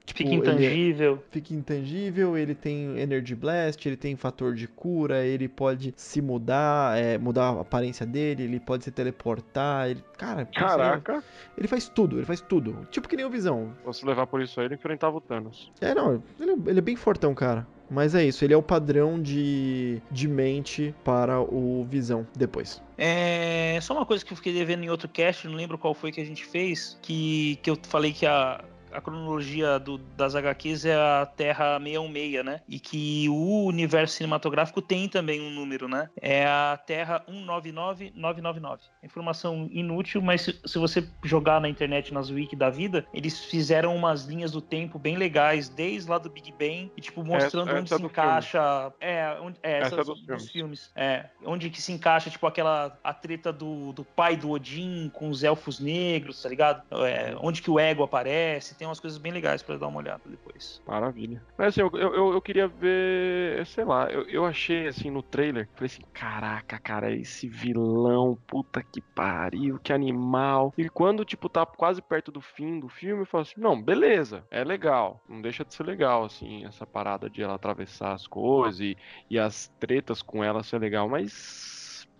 Tipo, Fica ele é- intangível. fica intangível, ele tem Energy Blast, ele tem fator de cura, ele pode se mudar, é, mudar a aparência dele, ele pode se teleportar, ele, cara, Caraca, ele faz tudo, ele faz tudo. Tipo que nem o Visão. se você levar por isso aí, ele enfrentava o Thanos. É, não, ele, é- ele é bem fortão, cara. Mas é isso, ele é o padrão de, de mente para o Visão depois. É, só uma coisa que eu fiquei devendo em outro cast, não lembro qual foi que a gente fez, que, que eu falei que a, a cronologia do- das HQs é a Terra 616, né? E que o universo cinematográfico tem também um número, né? É a Terra 199999. Informação inútil, mas se, se você jogar na internet, nas wiki da vida, eles fizeram umas linhas do tempo bem legais, desde lá do Big Bang, e tipo, mostrando Essa- onde essa é se encaixa. É, onde, é, Essa essa, é dos dos, filmes. filmes. É, onde que se encaixa, tipo, aquela a treta do, do pai do Odin com os elfos negros, tá ligado? É, onde que o ego aparece, tem umas coisas bem legais pra dar uma olhada depois. Maravilha. Mas assim, eu, eu- eu queria ver, sei lá, eu, eu achei assim no trailer, falei assim, caraca, cara, esse vilão, puta que pariu, que animal. E quando, tipo, tá quase perto do fim do filme, eu falo assim, não, beleza, é legal, não deixa de ser legal, assim, essa parada de ela atravessar as coisas e, e as tretas com ela ser legal, mas.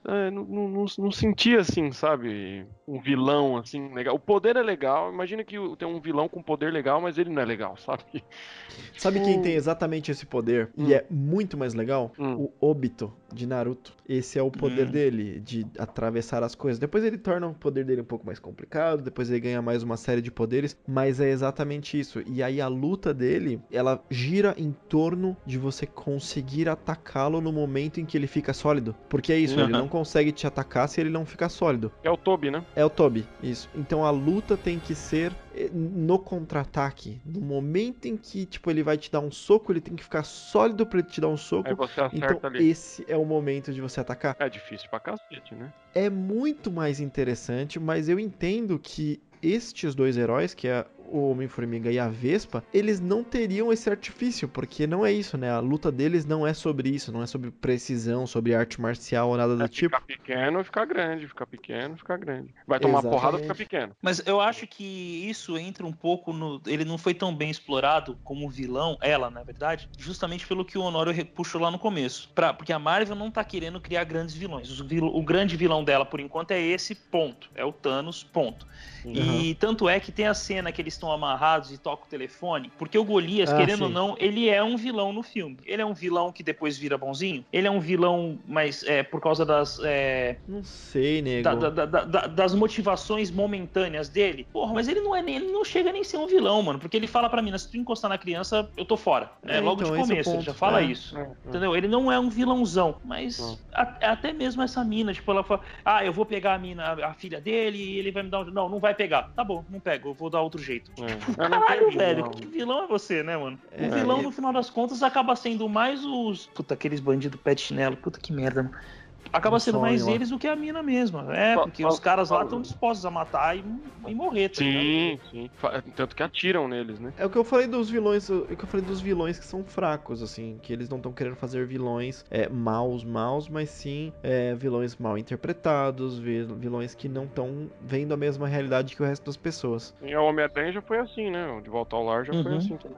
É, não, não, não, não senti assim, sabe? Um vilão assim legal. O poder é legal. Imagina que tem um vilão com poder legal, mas ele não é legal, sabe? Sabe quem tem exatamente esse poder Hum. e é muito mais legal? Hum. O Obito de Naruto. Esse é o poder Hum. dele, de atravessar as coisas. Depois ele torna o poder dele um pouco mais complicado, depois ele ganha mais uma série de poderes, mas é exatamente isso. E aí a luta dele, ela gira em torno de você conseguir atacá-lo no momento em que ele fica sólido. Porque é isso, ele não consegue te atacar se ele não ficar sólido. É o Toby, né? É o Toby, isso. Então a luta tem que ser eh, no contra-ataque. No momento em que, tipo, ele vai te dar um soco, ele tem que ficar sólido pra ele te dar um soco. Aí você acerta Então ali. esse é o momento de você atacar. É difícil pra cacete, né? É muito mais interessante, mas eu entendo que estes dois heróis, que é o Homem-Formiga e a Vespa, eles não teriam esse artifício, porque não é isso, né? A luta deles não é sobre isso, não é sobre precisão, sobre arte marcial ou nada do É tipo. ficar pequeno, ficar grande, ficar pequeno, ficar grande. Vai tomar Exatamente. porrada, fica pequeno. Mas eu acho que isso entra um pouco no. Ele não foi tão bem explorado como vilão, ela, na verdade, justamente pelo que o Honório puxou lá no começo. Pra, porque a Marvel não tá querendo criar grandes vilões. O, vil- o grande vilão dela, por enquanto, é esse ponto. É o Thanos, ponto. E tanto é que tem a cena que eles estão amarrados e toca o telefone, porque o Golias, Ah, querendo ou sim. não, ele é um vilão no filme. Ele é um vilão que depois vira bonzinho. Ele é um vilão, mas é por causa das. é, Não sei, nego. da- da- da- da- das motivações momentâneas dele. Porra, mas ele não é nem, ele não chega nem a ser um vilão, mano. Porque ele fala pra mim, se tu encostar na criança, eu tô fora. É, É, logo então, de é começo, ele já fala É. isso. É, Entendeu? Ele não é um vilãozão, mas a- até mesmo essa mina, tipo, ela fala, ah, eu vou pegar a mina, a, a filha dele, e ele vai me dar um. Não, não vai pegar. Tá bom, não pego, eu vou dar outro jeito. É. Caralho, velho, vilão. que vilão é você, né, mano? É, o vilão, no final das contas, acaba sendo mais os. Puta, aqueles bandidos pé de chinelo. Puta que merda, mano. Acaba Um sendo mais lá. eles do que a mina mesmo. É, Fa- porque os caras lá estão dispostos a matar e, e morrer, tá ligado? Sim, sim. Fa- Tanto que atiram neles, né? É o que eu falei dos vilões, é o que eu falei dos vilões que são fracos, assim, que eles não estão querendo fazer vilões é, maus, maus, mas sim é, vilões mal interpretados, vi- vilões que não estão vendo a mesma realidade que o resto das pessoas. E o Homem-Aranha já foi assim, né? O De Volta ao Lar já foi Uhum. assim também.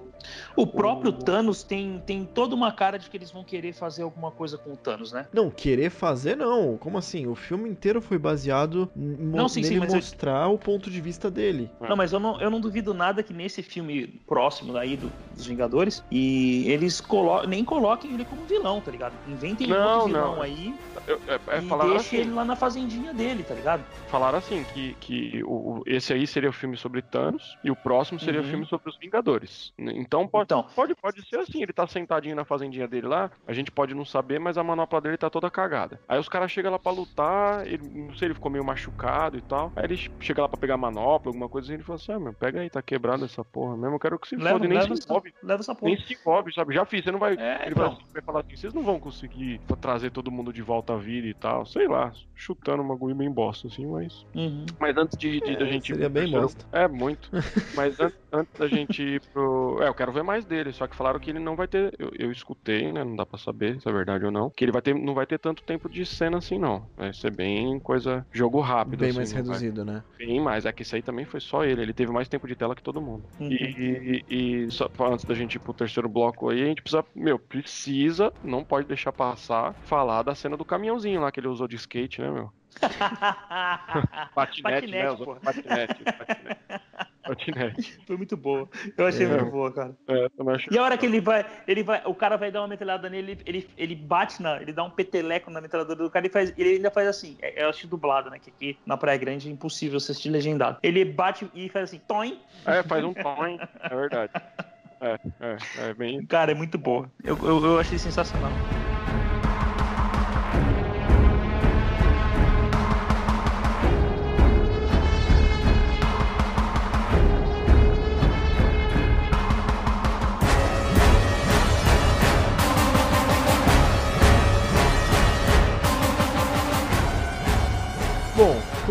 O próprio O- Thanos tem, tem toda uma cara de que eles vão querer fazer alguma coisa com o Thanos, né? Não, querer fazer não. Como assim? O filme inteiro foi baseado Não, sim, sim, nele eu- mostrar o ponto de vista dele. Não, mas eu não, eu não duvido nada que nesse filme próximo daí do- dos Vingadores, e eles colo nem coloquem ele como vilão, tá ligado? Inventem Não, outro vilão não. aí Eu, é, é, e deixem assim, ele lá na fazendinha dele, tá ligado? falaram assim que, que o, o- esse aí seria o filme sobre Thanos e o próximo seria Uhum. o filme sobre os Vingadores. Então pode, Então, pode, pode ser assim, ele tá sentadinho na fazendinha dele lá, a gente pode não saber, mas a manopla dele tá toda cagada. Aí os caras chegam lá pra lutar, ele, não sei, ele ficou meio machucado e tal. Aí ele chega lá pra pegar manopla, alguma coisa assim, ele fala assim, ah, meu, pega aí, tá quebrada essa porra mesmo, eu quero que se leva, fode, nem leva, se essa, envolve. leva essa porra. Nem se envolve, sabe? Já fiz, você não vai. É, ele vai, então. vai falar assim, vocês não vão conseguir trazer todo mundo de volta à vida e tal. Sei lá, chutando uma bagulho bem bosta, assim, mas. Uhum. Mas antes de, de- É, da gente ir seria bem bosta. É, muito. Mas an- antes da gente ir pro. É, eu quero ver mais dele, só que falaram que ele não vai ter. Eu, eu escutei, né? Não dá pra saber se é verdade ou não. Que ele vai ter, não vai ter tanto tempo de cena assim, não. Vai ser bem coisa. Jogo rápido. Bem assim, mais não vai- reduzido, né? Bem mais. É que isso aí também foi só ele. Ele teve mais tempo de tela que todo mundo. Uhum. E, e- e só pra- antes da gente ir pro terceiro bloco aí, a gente precisa, meu, precisa, não pode deixar passar, falar da cena do caminhãozinho lá que ele usou de skate, né, meu? Patinete, Patinete, né? Patinete, patinete. Foi muito boa. Eu achei É. muito boa, cara. É, acho. E a hora que ele vai, ele vai, o cara vai dar uma metralhada nele, ele, ele bate na, ele dá um peteleco na metralhadora do cara e faz, ele ainda faz assim, é, eu acho dublado, né, que aqui na Praia Grande é impossível assistir legendado. Ele bate e faz assim, toim, É, faz um hein? É verdade. É, é, é bem. cara, é muito boa. Eu, eu, eu achei sensacional.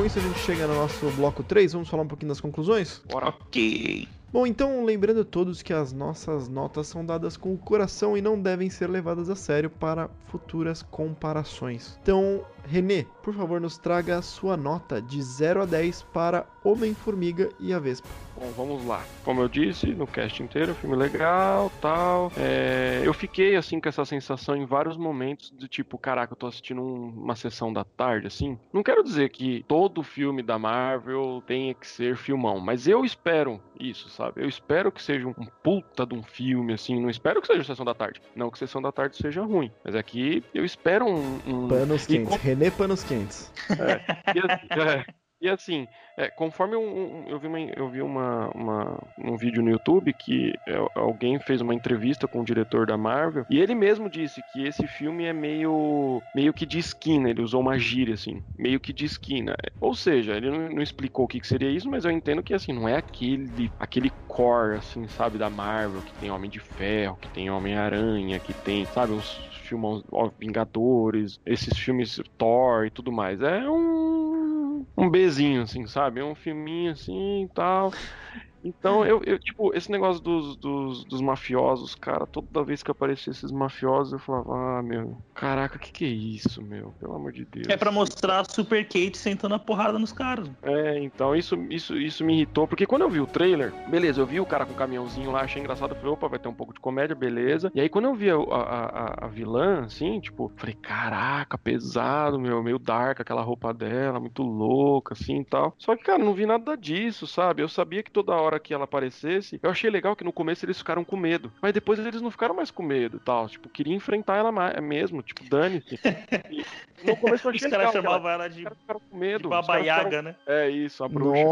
Isso a gente chega no nosso bloco 3. Vamos falar um pouquinho das conclusões? Ok. Bom, então lembrando todos que as nossas notas são dadas com o coração e não devem ser levadas a sério para futuras comparações. Então, Renê, por favor, nos traga a sua nota de 0 a 10 para Homem-Formiga e a Vespa. Bom, vamos lá. Como eu disse, no cast inteiro, filme legal, tal. É, eu fiquei, assim, com essa sensação em vários momentos de tipo, caraca, eu tô assistindo um- uma sessão da tarde, assim. Não quero dizer que todo filme da Marvel tenha que ser filmão, mas eu espero isso, sabe? Eu espero que seja um puta de um filme, assim. Não espero que seja sessão da tarde. Não que sessão da tarde seja ruim. Mas aqui eu espero um. um- Panos E quentes. com- René Panos quentes. e, assim, é, e assim, é, conforme um- um- eu vi, uma, eu vi uma, uma- um vídeo no YouTube que é, alguém fez uma entrevista com o diretor da Marvel e ele mesmo disse que esse filme é meio, meio que de esquina, ele usou uma gíria assim, meio que de esquina. Ou seja, ele não, não explicou o que, que seria isso, mas eu entendo que assim, não é aquele, aquele core, assim, sabe, da Marvel, que tem Homem de Ferro, que tem Homem-Aranha, que tem, sabe, os filmes Vingadores, esses filmes Thor e tudo mais. É um um Bzinho assim, sabe? Um filminho assim e tal. Então, eu, eu, tipo, esse negócio dos, dos, dos mafiosos, cara, toda vez que aparecia esses mafiosos, eu falava, ah, meu, caraca, o que que é isso, meu? Pelo amor de Deus. É pra mostrar a Super Kate sentando a porrada nos caras. É, então isso, isso, isso me irritou, porque quando eu vi o trailer, beleza, eu vi o cara com o caminhãozinho lá, achei engraçado, falei, opa, vai ter um pouco de comédia, beleza. E aí quando eu vi a, a, a- a vilã, assim, tipo, falei, caraca, pesado, meu, meio dark, aquela roupa dela, muito louca, assim e tal. Só que, cara, não vi nada disso, sabe? Eu sabia que toda hora que ela aparecesse, eu achei legal que no começo eles ficaram com medo, mas depois eles não ficaram mais com medo tal, tipo, queria enfrentar ela ma- mesmo, tipo, dane-se. E no começo eu Os achei caras que ela- chamavam ela de, os caras de medo. os Baba caras ficaram- né? É isso, a bruxa.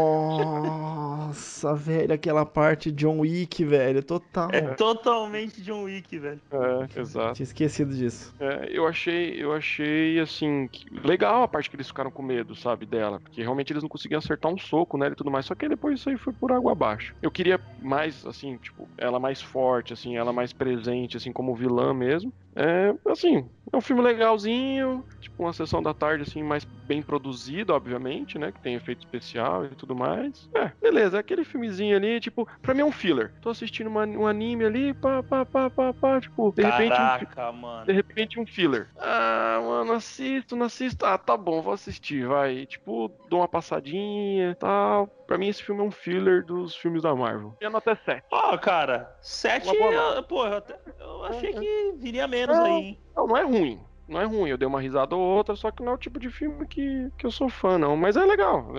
Nossa, velho, aquela parte John Wick, velho, total. É totalmente John Wick, velho. É, exato. Tinha esquecido disso. É, eu achei, eu achei assim, legal a parte que eles ficaram com medo, sabe, dela, porque realmente eles não conseguiam acertar um soco nela e tudo mais, só que depois isso aí foi por água abaixo. Eu queria mais, assim, tipo, ela mais forte, assim, ela mais presente, assim, como vilã mesmo. É, assim, É um filme legalzinho, tipo uma sessão da tarde, assim, mais bem produzido, obviamente, né? Que tem efeito especial e tudo mais. É, beleza, é aquele filmezinho ali, tipo, pra mim é um filler. Tô assistindo uma, um anime ali, pá, pá, pá, pá, pá, tipo, de repente. Caraca, um, mano. De repente um filler. Ah, mano, assisto, não assisto. Ah, tá bom, vou assistir, vai. Tipo, dou uma passadinha e tal. Pra mim, esse filme é um filler dos filmes da Marvel. E a nota é 7. Ó, cara, 7, Uma boa nota. pô, eu, até- eu achei É, é. que viria menos Não. aí, hein? Não, não é ruim. Não é ruim, eu dei uma risada ou outra, só que não é o tipo de filme que, que eu sou fã, não. Mas é legal.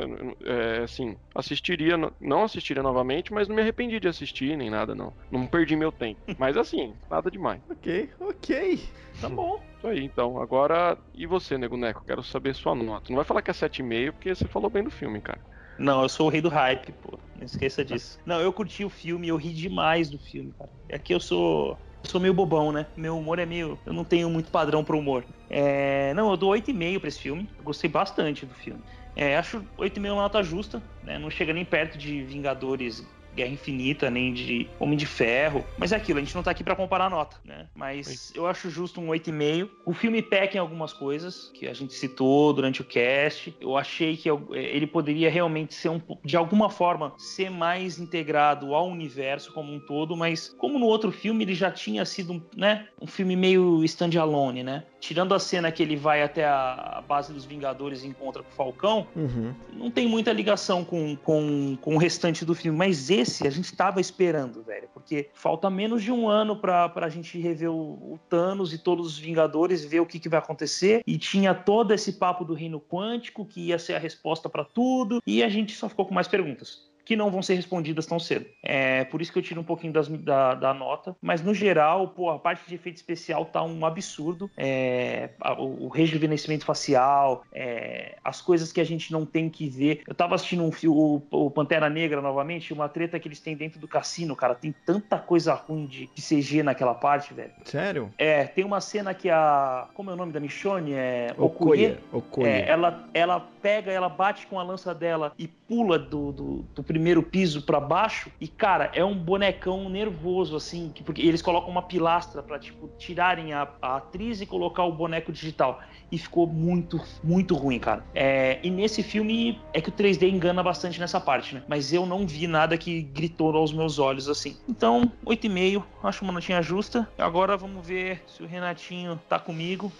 É, assim, assistiria, não assistiria novamente, mas não me arrependi de assistir, nem nada, não. Não perdi meu tempo. Mas assim, nada demais. Ok, ok. Tá bom. Isso aí, então. Agora, e você, Nego Neco? Quero saber sua nota. Não vai falar que é 7,5, porque você falou bem do filme, cara. Não, eu sou o rei do hype, pô. Não esqueça disso. Não, eu curti o filme, eu ri demais do filme, cara. É que eu sou. Eu sou meio bobão, né? Meu humor é meio. Eu não tenho muito padrão pro humor. É... Não, eu dou 8,5 pra esse filme. Eu gostei bastante do filme. É, acho 8,5 uma nota justa, né? Não chega nem perto de Vingadores Guerra Infinita, nem de Homem de Ferro. Mas é aquilo, a gente não tá aqui pra comparar a nota, né? Mas eu acho justo um 8,5. O filme peca em algumas coisas que a gente citou durante o cast. Eu achei que eh, ele poderia realmente ser um, de alguma forma ser mais integrado ao universo como um todo, mas como no outro filme ele já tinha sido, um, né, um filme meio standalone, né? Tirando a cena que ele vai até a, a base dos Vingadores e encontra com o Falcão, Uhum. não tem muita ligação com, com, com o restante do filme, mas esse a gente tava esperando, velho, porque falta menos de um ano pra, pra gente rever o, o Thanos e todos os Vingadores, ver o que, que vai acontecer, e tinha todo esse papo do reino quântico, que ia ser a resposta pra tudo, e a gente só ficou com mais perguntas. Que não vão ser respondidas tão cedo. É por isso que eu tiro um pouquinho das- da, da nota. Mas no geral, pô, a parte de efeito especial tá um absurdo. É, o, o rejuvenescimento facial, é, as coisas que a gente não tem que ver. Eu tava assistindo um filme, o, o Pantera Negra novamente, uma treta que eles têm dentro do cassino, cara. Tem tanta coisa ruim de, de CG naquela parte, velho. Sério? É, tem uma cena que a. Como é o nome da Michonne? É. Okoye. Okoye. É, ela, ela pega, ela bate com a lança dela e pula do, do, do primeiro piso pra baixo. E, cara, é um bonecão nervoso, assim, que- porque eles colocam uma pilastra pra, tipo, tirarem a, a atriz e colocar o boneco digital. E ficou muito, muito ruim, cara. É, e nesse filme é que o 3D engana bastante nessa parte, né? Mas eu não vi nada que gritou aos meus olhos, assim. Então, 8,5, acho uma notinha justa. Agora vamos ver se o Renatinho tá comigo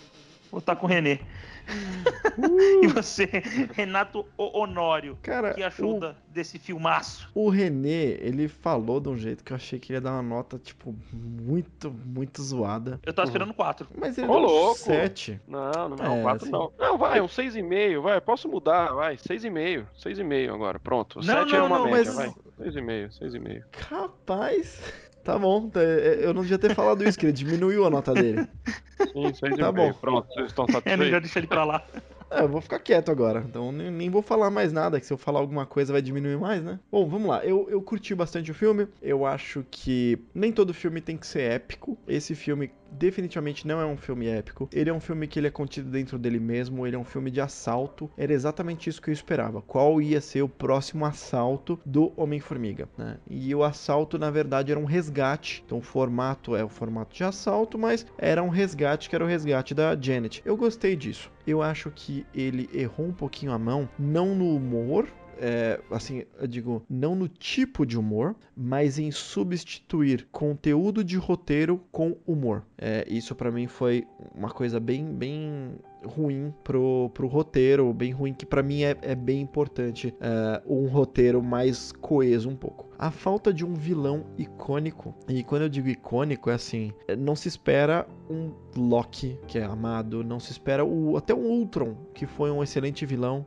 ou tá com o Renê. e você, Renato O- Honório, Cara, o que achou o, desse filmaço? o Renê, ele falou de um jeito que eu achei que ele ia dar uma nota, tipo, muito, muito zoada. Eu tava esperando quatro. Mas ele Ô, deu louco. 7. Não, não é É, 4 assim. não. Não, vai, um 6,5, vai. Posso mudar, vai. 6,5. 6,5 agora, pronto. Não, 7 é não, uma não, média, mas- vai. 6,5, 6,5. Capaz. Tá bom, tá- eu não devia ter falado isso, que ele diminuiu a nota dele. Sim, 6,5. Tá bom. Pronto, vocês estão É melhor satisfeitos? deixar ele pra lá. É, eu vou ficar quieto agora, então nem, nem vou falar mais nada, que se eu falar alguma coisa vai diminuir mais, né? Bom, vamos lá. Eu, eu curti bastante o filme. Eu acho que nem todo filme tem que ser épico. Esse filme definitivamente não é um filme épico. Ele é um filme que ele é contido dentro dele mesmo. Ele é um filme de assalto. Era exatamente isso que eu esperava. Qual ia ser o próximo assalto do Homem-Formiga, né? E o assalto, na verdade, era um resgate. Então o formato é o formato de assalto, mas era um resgate que era o resgate da Janet. Eu gostei disso. Eu acho que ele errou um pouquinho a mão, não no humor, é, assim, eu digo, não no tipo de humor, mas em substituir conteúdo de roteiro com humor. É, isso pra mim foi uma coisa bem, bem ruim pro, pro roteiro, bem ruim que pra mim é, é bem importante é, um roteiro mais coeso um pouco. A falta de um vilão icônico, e quando eu digo icônico é assim, não se espera um Loki que é amado, não se espera o até um Ultron que foi um excelente vilão,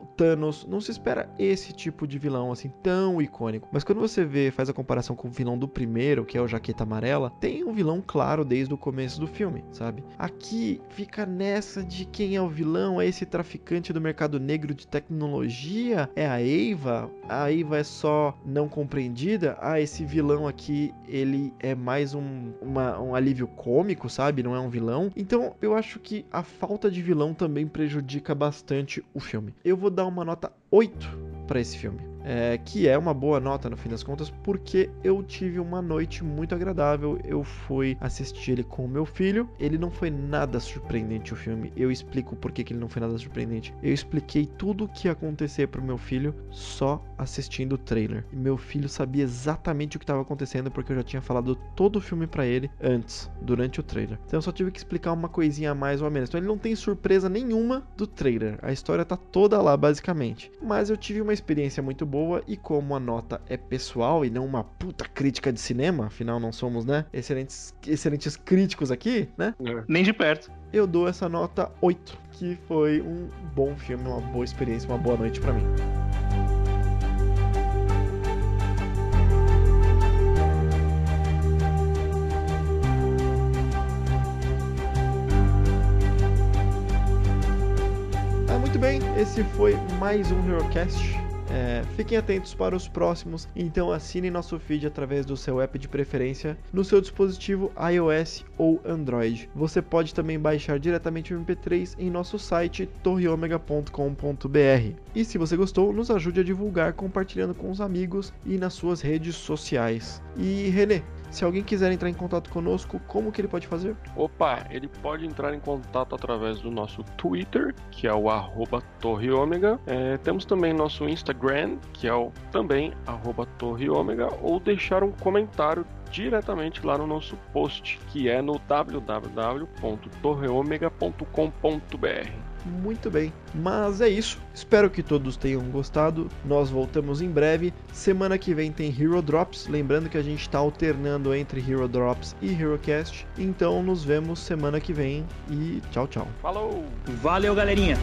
o Thanos, não se espera esse tipo de vilão assim tão icônico. Mas quando você vê, faz a comparação com o vilão do primeiro, que é o Jaqueta Amarela, tem um vilão claro desde o começo do filme, sabe? Aqui fica nessa de quem é o vilão, é esse traficante do mercado negro de tecnologia, é a Eva, a Eva é só não compreendida, ah, esse vilão aqui, ele é mais um, uma- um alívio cômico, sabe? Não é um vilão. Então, eu acho que a falta de vilão também prejudica bastante o filme. Eu vou dar uma nota 8 para esse filme. É, que é uma boa nota no fim das contas, porque eu tive uma noite muito agradável. Eu fui assistir ele com o meu filho. Ele não foi nada surpreendente o filme. Eu explico por que, ele não foi nada surpreendente. Eu expliquei tudo o que ia acontecer pro meu filho só assistindo o trailer. E meu filho sabia exatamente o que estava acontecendo porque eu já tinha falado todo o filme para ele antes, durante o trailer. Então eu só tive que explicar uma coisinha a mais ou a menos. Então ele não tem surpresa nenhuma do trailer. A história tá toda lá basicamente. Mas eu tive uma experiência muito boa e como a nota é pessoal e não uma puta crítica de cinema, afinal não somos, né, excelentes, excelentes críticos aqui, né? É. Nem de perto. Eu dou essa nota 8, que foi um bom filme, uma boa experiência, uma boa noite para mim. Ah, muito bem, esse foi mais um HeroCast. É, fiquem atentos para os próximos, então assinem nosso feed através do seu app de preferência no seu dispositivo iOS ou Android. Você pode também baixar diretamente o MP3 em nosso site torreomega.com.br. E se você gostou, nos ajude a divulgar compartilhando com os amigos e nas suas redes sociais. E Renê, se alguém quiser entrar em contato conosco, como que ele pode fazer? Opa, ele pode entrar em contato através do nosso Twitter, que é o arroba torreômega. É, temos também nosso Instagram, que é o também arroba torreômega, ou deixar um comentário diretamente lá no nosso post, que é no www.torreomega.com.br. Muito bem, mas é isso. Espero que todos tenham gostado. Nós voltamos em breve. Semana que vem tem Hero Drops. Lembrando que a gente está alternando entre Hero Drops e HeroCast. Então nos vemos semana que vem e tchau, tchau. Falou! Valeu, galerinha!